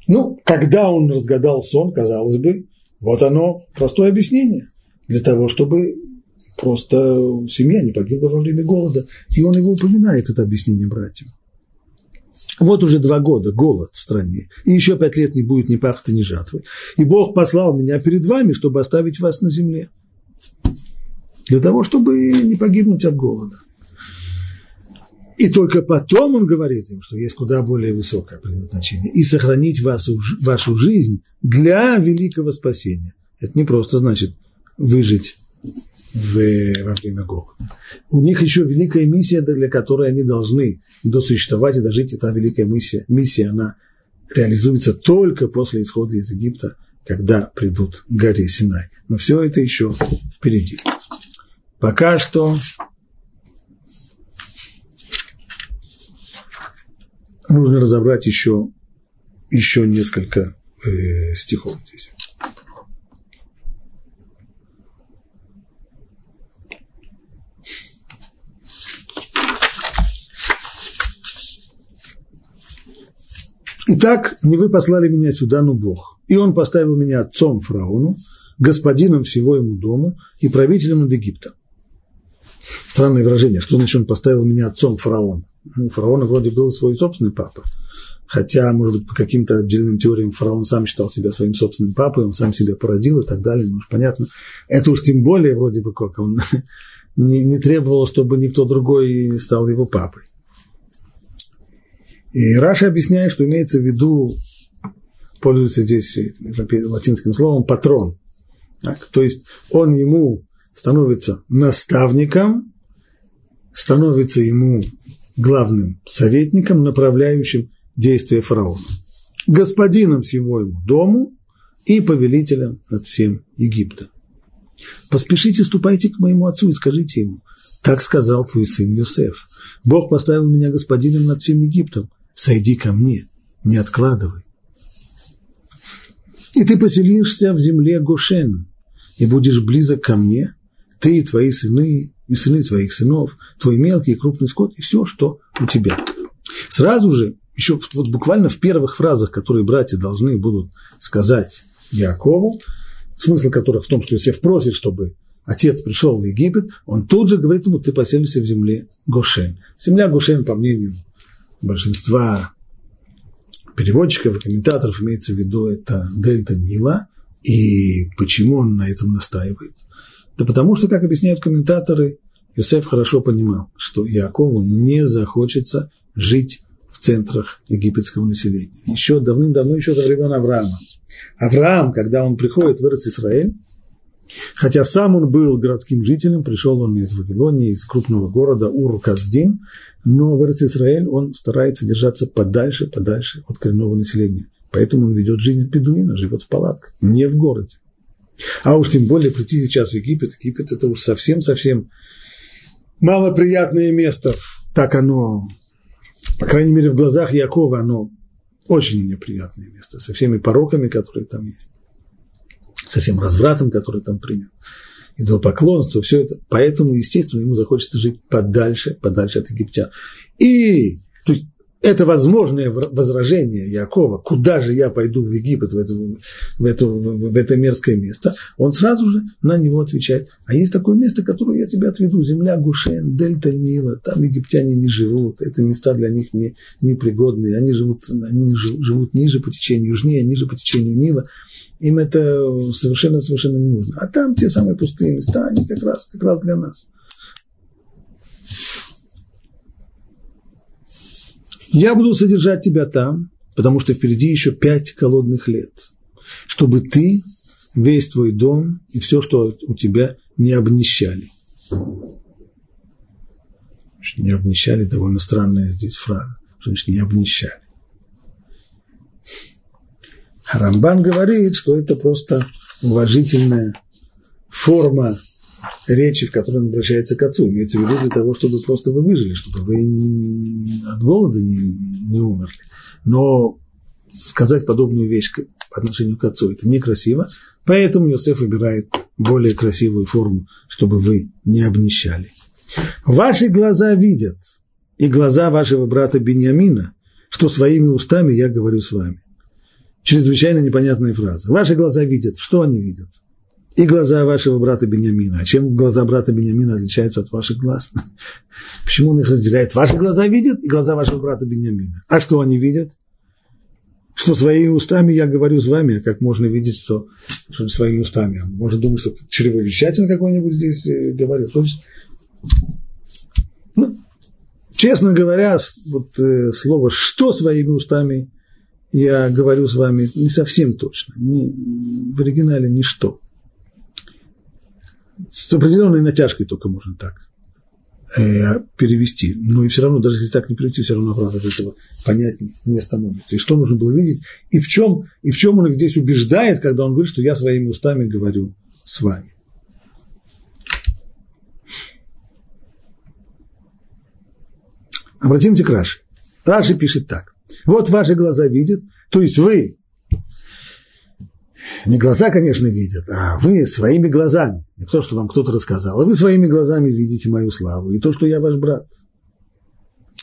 Ну, когда он разгадал сон, казалось бы, вот оно, простое объяснение, для того, чтобы просто семья не погибла во время голода. И он его упоминает, это объяснение братьям. Вот уже два года голод в стране, и еще пять лет не будет ни пахоты, ни жатвы. И Бог послал меня перед вами, чтобы оставить вас на земле. Для того, чтобы не погибнуть от голода. И только потом он говорит им, что есть куда более высокое предназначение. И сохранить вас, вашу жизнь для великого спасения. Это не просто значит выжить в, во время голода. У них еще великая миссия, для которой они должны досуществовать и дожить. И та великая миссия, миссия, она реализуется только после исхода из Египта, когда придут к горе Синай. Но все это еще впереди. Пока что нужно разобрать еще, еще несколько э, стихов здесь. Итак, не вы послали меня сюда, но Бог. И он поставил меня отцом фараону, господином всего ему дому и правителем над Египтом. Странное выражение, что значит он поставил меня отцом фараона. Ну, у фараона вроде был свой собственный папа. Хотя, может быть, по каким-то отдельным теориям фараон сам считал себя своим собственным папой, он сам себя породил и так далее, ну уж понятно. Это уж тем более вроде бы как он не, не требовал, чтобы никто другой стал его папой. И Раша объясняет, что имеется в виду, пользуется здесь латинским словом, патрон. Так? То есть он ему становится наставником, становится ему главным советником, направляющим действия фараона, господином всего ему дому и повелителем над всем Египтом. Поспешите, ступайте к моему отцу и скажите ему, так сказал твой сын Йосеф. Бог поставил меня господином над всем Египтом. Сойди ко мне, не откладывай. И ты поселишься в земле Гошен, и будешь близок ко мне, ты и твои сыны, и сыны твоих сынов, твой мелкий и крупный скот, и все, что у тебя. Сразу же, еще вот буквально в первых фразах, которые братья должны будут сказать Якову, смысл которых в том, что Иосиф просит, чтобы отец пришел в Египет, он тут же говорит ему, ты поселишься в земле Гошен. Земля Гошен, по мнению большинства переводчиков и комментаторов имеется в виду это дельта Нила. И почему он на этом настаивает? Да потому что, как объясняют комментаторы, Юсеф хорошо понимал, что Якову не захочется жить в центрах египетского населения. Еще давным-давно, еще за времен Авраама. Авраам, когда он приходит в Израиль, Хотя сам он был городским жителем, пришел он из Вавилонии, из крупного города Ур-Каздим, но в Израиль он старается держаться подальше, подальше от коренного населения. Поэтому он ведет жизнь бедуина, живет в палатках, не в городе. А уж тем более прийти сейчас в Египет, Египет это уж совсем-совсем малоприятное место. Так оно, по крайней мере, в глазах Якова оно очень неприятное место, со всеми пороками, которые там есть, со всем развратом, который там принят, идолопоклонство, все это. Поэтому, естественно, ему захочется жить подальше, подальше от египтян. И, то есть, это возможное возражение Якова, куда же я пойду в Египет, в это, в, это, в это мерзкое место, он сразу же на него отвечает, а есть такое место, которое я тебя отведу, земля Гушен, дельта Нила, там египтяне не живут, это места для них не, непригодные, они живут, они живут ниже по течению, южнее, ниже по течению Нила, им это совершенно-совершенно не нужно. А там те самые пустые места, они как раз, как раз для нас. Я буду содержать тебя там, потому что впереди еще пять голодных лет, чтобы ты, весь твой дом и все, что у тебя, не обнищали. Не обнищали, довольно странная здесь фраза. Что значит не обнищали? Рамбан говорит, что это просто уважительная форма речи, в которой он обращается к отцу. Имеется в виду для того, чтобы просто вы выжили, чтобы вы от голода не, не умерли. Но сказать подобную вещь по отношению к отцу – это некрасиво, поэтому Иосиф выбирает более красивую форму, чтобы вы не обнищали. Ваши глаза видят, и глаза вашего брата Бениамина, что своими устами я говорю с вами. Чрезвычайно непонятная фраза. Ваши глаза видят. Что они видят? И глаза вашего брата Бениамина. А чем глаза брата Бениамина отличаются от ваших глаз? Почему он их разделяет? Ваши глаза видят и глаза вашего брата Бениамина. А что они видят? Что своими устами я говорю с вами, а как можно видеть, что, что своими устами? Можно думать, что чревовещатель какой-нибудь здесь э, говорит. Ну, честно говоря, вот э, слово «что своими устами» я говорю с вами не совсем точно. Не, в оригинале «ничто». С определенной натяжкой только можно так э, перевести. Но и все равно, даже если так не перевести, все равно фраза от этого понять не становится. И что нужно было видеть, и в чем, и в чем он их здесь убеждает, когда он говорит, что я своими устами говорю с вами. Обратимся к Раши. Раши пишет так. Вот ваши глаза видят, то есть вы, не глаза, конечно, видят, а вы своими глазами, не то, что вам кто-то рассказал, а вы своими глазами видите мою славу и то, что я ваш брат.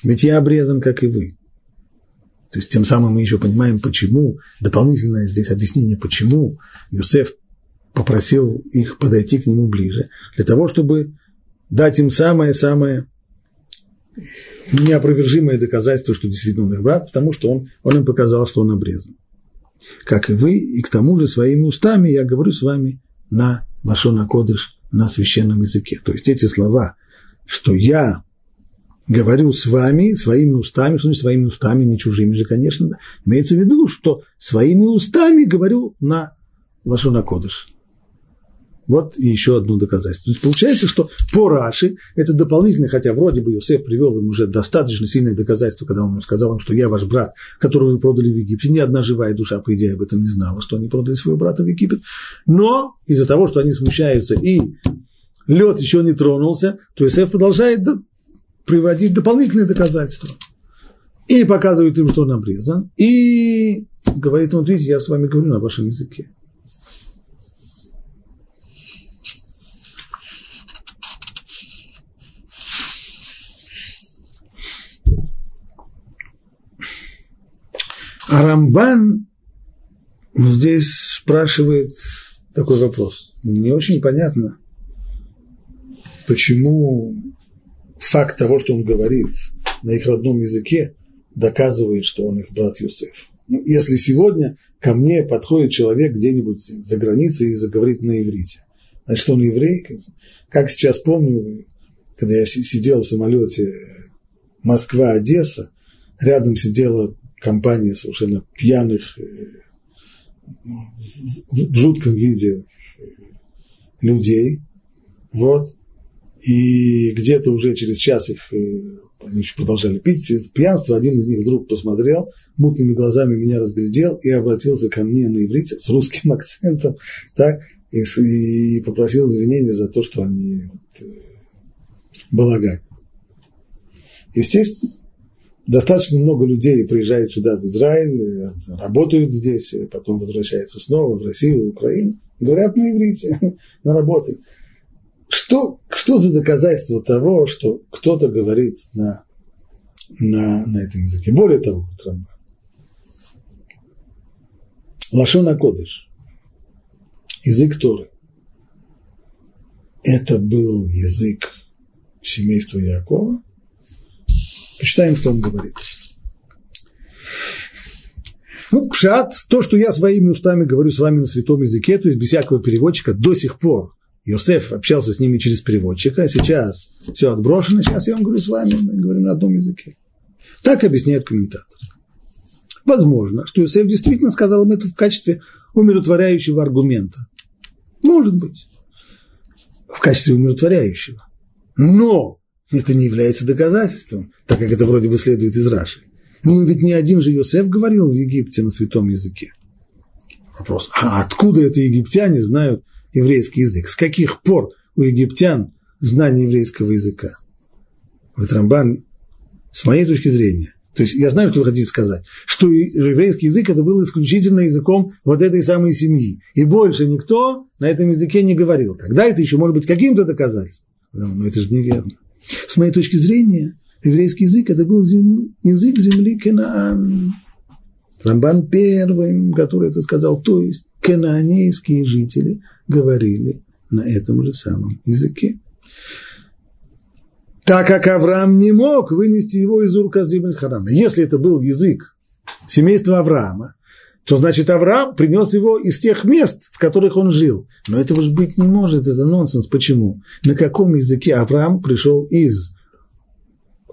Ведь я обрезан, как и вы. То есть тем самым мы еще понимаем, почему, дополнительное здесь объяснение, почему Юсеф попросил их подойти к нему ближе, для того, чтобы дать им самое-самое неопровержимое доказательство, что действительно он их брат, потому что он, он им показал, что он обрезан. Как и вы, и к тому же своими устами я говорю с вами на Вашона Кодыш, на священном языке. То есть эти слова, что я говорю с вами, своими устами, что значит своими устами, не чужими же, конечно, имеется в виду, что своими устами говорю на Лашона Кодыш. Вот и еще одно доказательство. То есть получается, что по Раши это дополнительно, хотя вроде бы Иосиф привел им уже достаточно сильное доказательство, когда он сказал им, что я ваш брат, которого вы продали в Египте. Ни одна живая душа, по идее, об этом не знала, что они продали своего брата в Египет. Но из-за того, что они смущаются и лед еще не тронулся, то Иосиф продолжает приводить дополнительные доказательства. И показывает им, что он обрезан, и говорит, вот видите, я с вами говорю на вашем языке. А Рамбан здесь спрашивает такой вопрос. Не очень понятно, почему факт того, что он говорит на их родном языке, доказывает, что он их брат Юсеф. Ну, если сегодня ко мне подходит человек где-нибудь за границей и заговорит на иврите, значит, он еврей. Как сейчас помню, когда я сидел в самолете Москва-Одесса, рядом сидела компания совершенно пьяных, э, в жутком виде людей, вот, и где-то уже через час их, э, они еще продолжали пить, пьянство, один из них вдруг посмотрел, мутными глазами меня разглядел и обратился ко мне на иврите с русским акцентом, так, и, и попросил извинения за то, что они вот, э, балагань. Естественно, достаточно много людей приезжает сюда, в Израиль, э, работают здесь, э, потом возвращаются снова в Россию, в Украину, говорят на иврите, на работе. Что, что за доказательство того, что кто-то говорит на, на, на этом языке? Более того, Рамбан, Лашона Кодыш, язык Торы, это был язык семейства Якова – Почитаем, что он говорит. Ну, пшат, то, что я своими устами говорю с вами на святом языке, то есть без всякого переводчика, до сих пор Йосеф общался с ними через переводчика, а сейчас все отброшено, сейчас я вам говорю с вами, мы говорим на одном языке. Так объясняет комментатор. Возможно, что Йосеф действительно сказал им это в качестве умиротворяющего аргумента. Может быть. В качестве умиротворяющего. Но это не является доказательством, так как это вроде бы следует из Раши. Ну, ведь не один же Йосеф говорил в Египте на святом языке. Вопрос, а откуда это египтяне знают еврейский язык? С каких пор у египтян знание еврейского языка? Вот Рамбан, с моей точки зрения, то есть я знаю, что вы хотите сказать, что еврейский язык это был исключительно языком вот этой самой семьи. И больше никто на этом языке не говорил. Тогда это еще может быть каким-то доказательством. Но это же неверно. С моей точки зрения, еврейский язык это был зем... язык земли Кенаан. Рамбан первым, который это сказал, то есть кананейские жители говорили на этом же самом языке. Так как Авраам не мог вынести его из Ур-Каздим Харана. Если это был язык семейства Авраама, то значит Авраам принес его из тех мест, в которых он жил. Но этого же быть не может, это нонсенс. Почему? На каком языке Авраам пришел из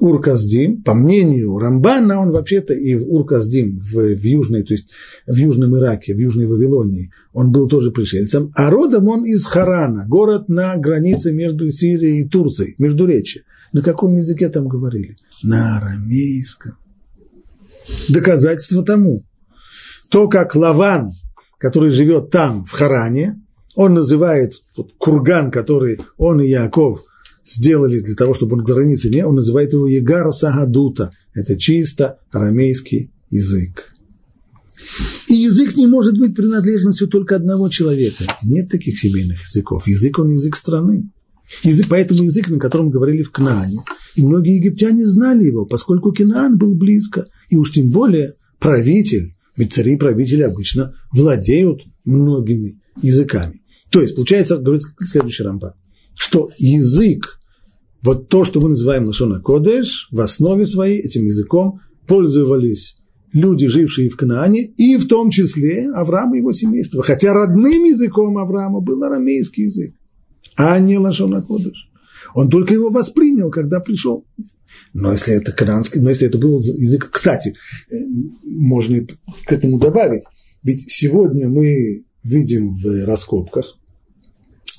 Урказдим, по мнению Рамбана, он вообще-то и в Урказдим, в, в Южной, то есть в Южном Ираке, в Южной Вавилонии, он был тоже пришельцем, а родом он из Харана, город на границе между Сирией и Турцией, между речи. На каком языке там говорили? На арамейском. Доказательство тому. То, как Лаван, который живет там, в Харане, он называет вот, курган, который он и Яков сделали для того, чтобы он границы не, он называет его Егара Сагадута. Это чисто арамейский язык. И язык не может быть принадлежностью только одного человека. Нет таких семейных языков. Язык, он язык страны. Язык, поэтому язык, на котором говорили в Кнаане. И многие египтяне знали его, поскольку Кинаан был близко. И уж тем более правитель, ведь цари и правители обычно владеют многими языками. То есть, получается, говорит следующий рампа, что язык вот то, что мы называем Лашона Кодеш, в основе своей этим языком пользовались люди, жившие в Кнаане, и в том числе Авраам и его семейство. Хотя родным языком Авраама был арамейский язык, а не Лашона Кодеш. Он только его воспринял, когда пришел. Но если это кананский, но если это был язык, кстати, можно к этому добавить, ведь сегодня мы видим в раскопках,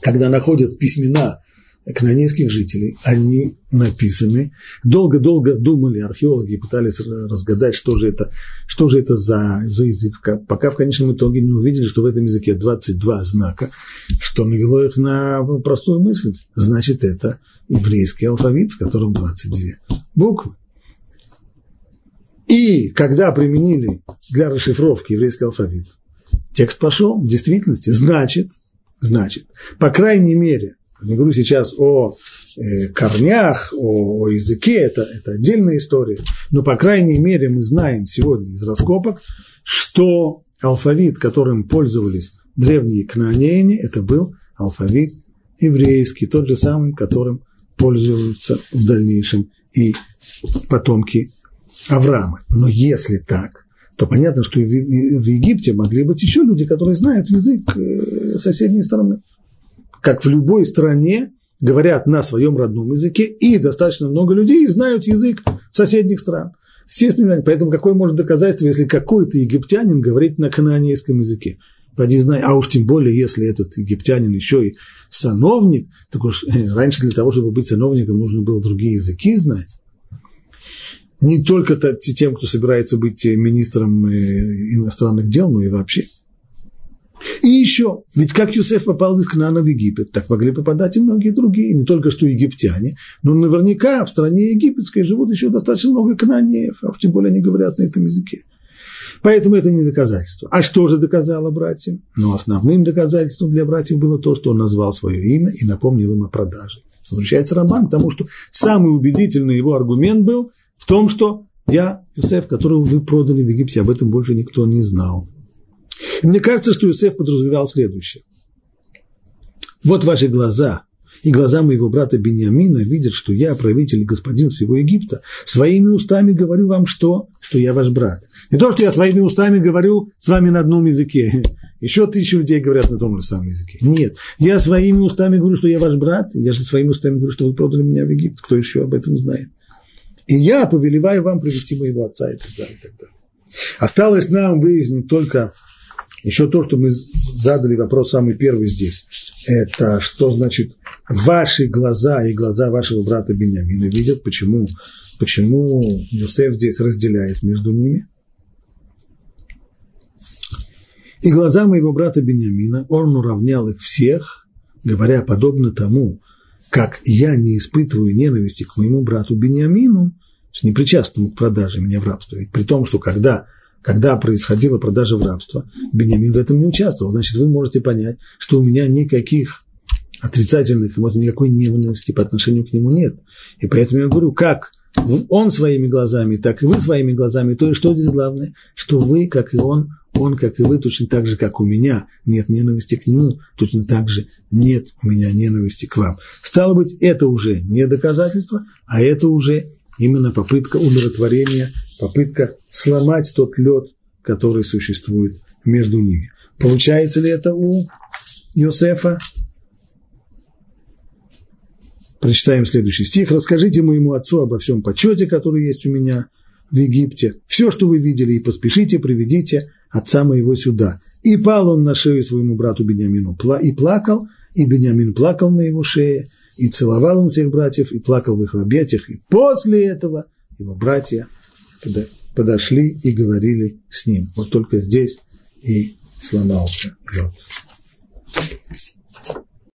когда находят письмена канонейских жителей, они написаны. Долго-долго думали археологи и пытались разгадать, что же это, что же это за, за язык, пока в конечном итоге не увидели, что в этом языке 22 знака, что навело их на простую мысль. Значит, это еврейский алфавит, в котором 22 буквы. И когда применили для расшифровки еврейский алфавит, текст пошел в действительности. Значит, значит, по крайней мере, не говорю сейчас о э, корнях, о, языке, это, это отдельная история. Но, по крайней мере, мы знаем сегодня из раскопок, что алфавит, которым пользовались древние кнаанеяне, это был алфавит еврейский, тот же самый, которым пользуются в дальнейшем и потомки Авраама. Но если так, то понятно, что в Египте могли быть еще люди, которые знают язык э, соседней стороны как в любой стране, говорят на своем родном языке, и достаточно много людей знают язык соседних стран. Естественно, поэтому какое может доказательство, если какой-то египтянин говорит на канонейском языке? Поди знай, а уж тем более, если этот египтянин еще и сановник, так уж э, раньше для того, чтобы быть сановником, нужно было другие языки знать. Не только тем, кто собирается быть министром э, иностранных дел, но и вообще – и еще, ведь как Юсеф попал из Кнана в Египет, так могли попадать и многие другие, не только что египтяне, но наверняка в стране египетской живут еще достаточно много кнанеев, а уж тем более они говорят на этом языке. Поэтому это не доказательство. А что же доказало братьям? Ну, основным доказательством для братьев было то, что он назвал свое имя и напомнил им о продаже. Возвращается Рамбан к тому, что самый убедительный его аргумент был в том, что я, Юсеф, которого вы продали в Египте, об этом больше никто не знал. Мне кажется, что Иосиф подразумевал следующее. Вот ваши глаза и глаза моего брата Бениамина видят, что я, правитель и господин всего Египта, своими устами говорю вам что? Что я ваш брат. Не то, что я своими устами говорю с вами на одном языке. Еще тысячи людей говорят на том же самом языке. Нет, я своими устами говорю, что я ваш брат, я же своими устами говорю, что вы продали меня в Египет. Кто еще об этом знает? И я повелеваю вам привести моего отца и так далее, и так далее. Осталось нам выяснить только еще то, что мы задали вопрос самый первый здесь, это что значит ваши глаза и глаза вашего брата Бениамина видят, почему, почему Юсеф здесь разделяет между ними. И глаза моего брата Бениамина, он уравнял их всех, говоря подобно тому, как я не испытываю ненависти к моему брату Бениамину, непричастному к продаже меня в рабство. Ведь при том, что когда когда происходила продажа в рабство, Бениамин в этом не участвовал. Значит, вы можете понять, что у меня никаких отрицательных эмоций, никакой ненависти по отношению к нему нет. И поэтому я говорю, как он своими глазами, так и вы своими глазами, то и что здесь главное? Что вы, как и он, он, как и вы, точно так же, как у меня нет ненависти к нему, точно так же нет у меня ненависти к вам. Стало быть, это уже не доказательство, а это уже именно попытка умиротворения, попытка сломать тот лед, который существует между ними. Получается ли это у Иосифа? Прочитаем следующий стих. «Расскажите моему отцу обо всем почете, который есть у меня в Египте. Все, что вы видели, и поспешите, приведите отца моего сюда». И пал он на шею своему брату Бениамину и плакал, и Бениамин плакал на его шее, и целовал он всех братьев, и плакал в их объятиях. И после этого его братья подошли и говорили с ним. Вот только здесь и сломался лед.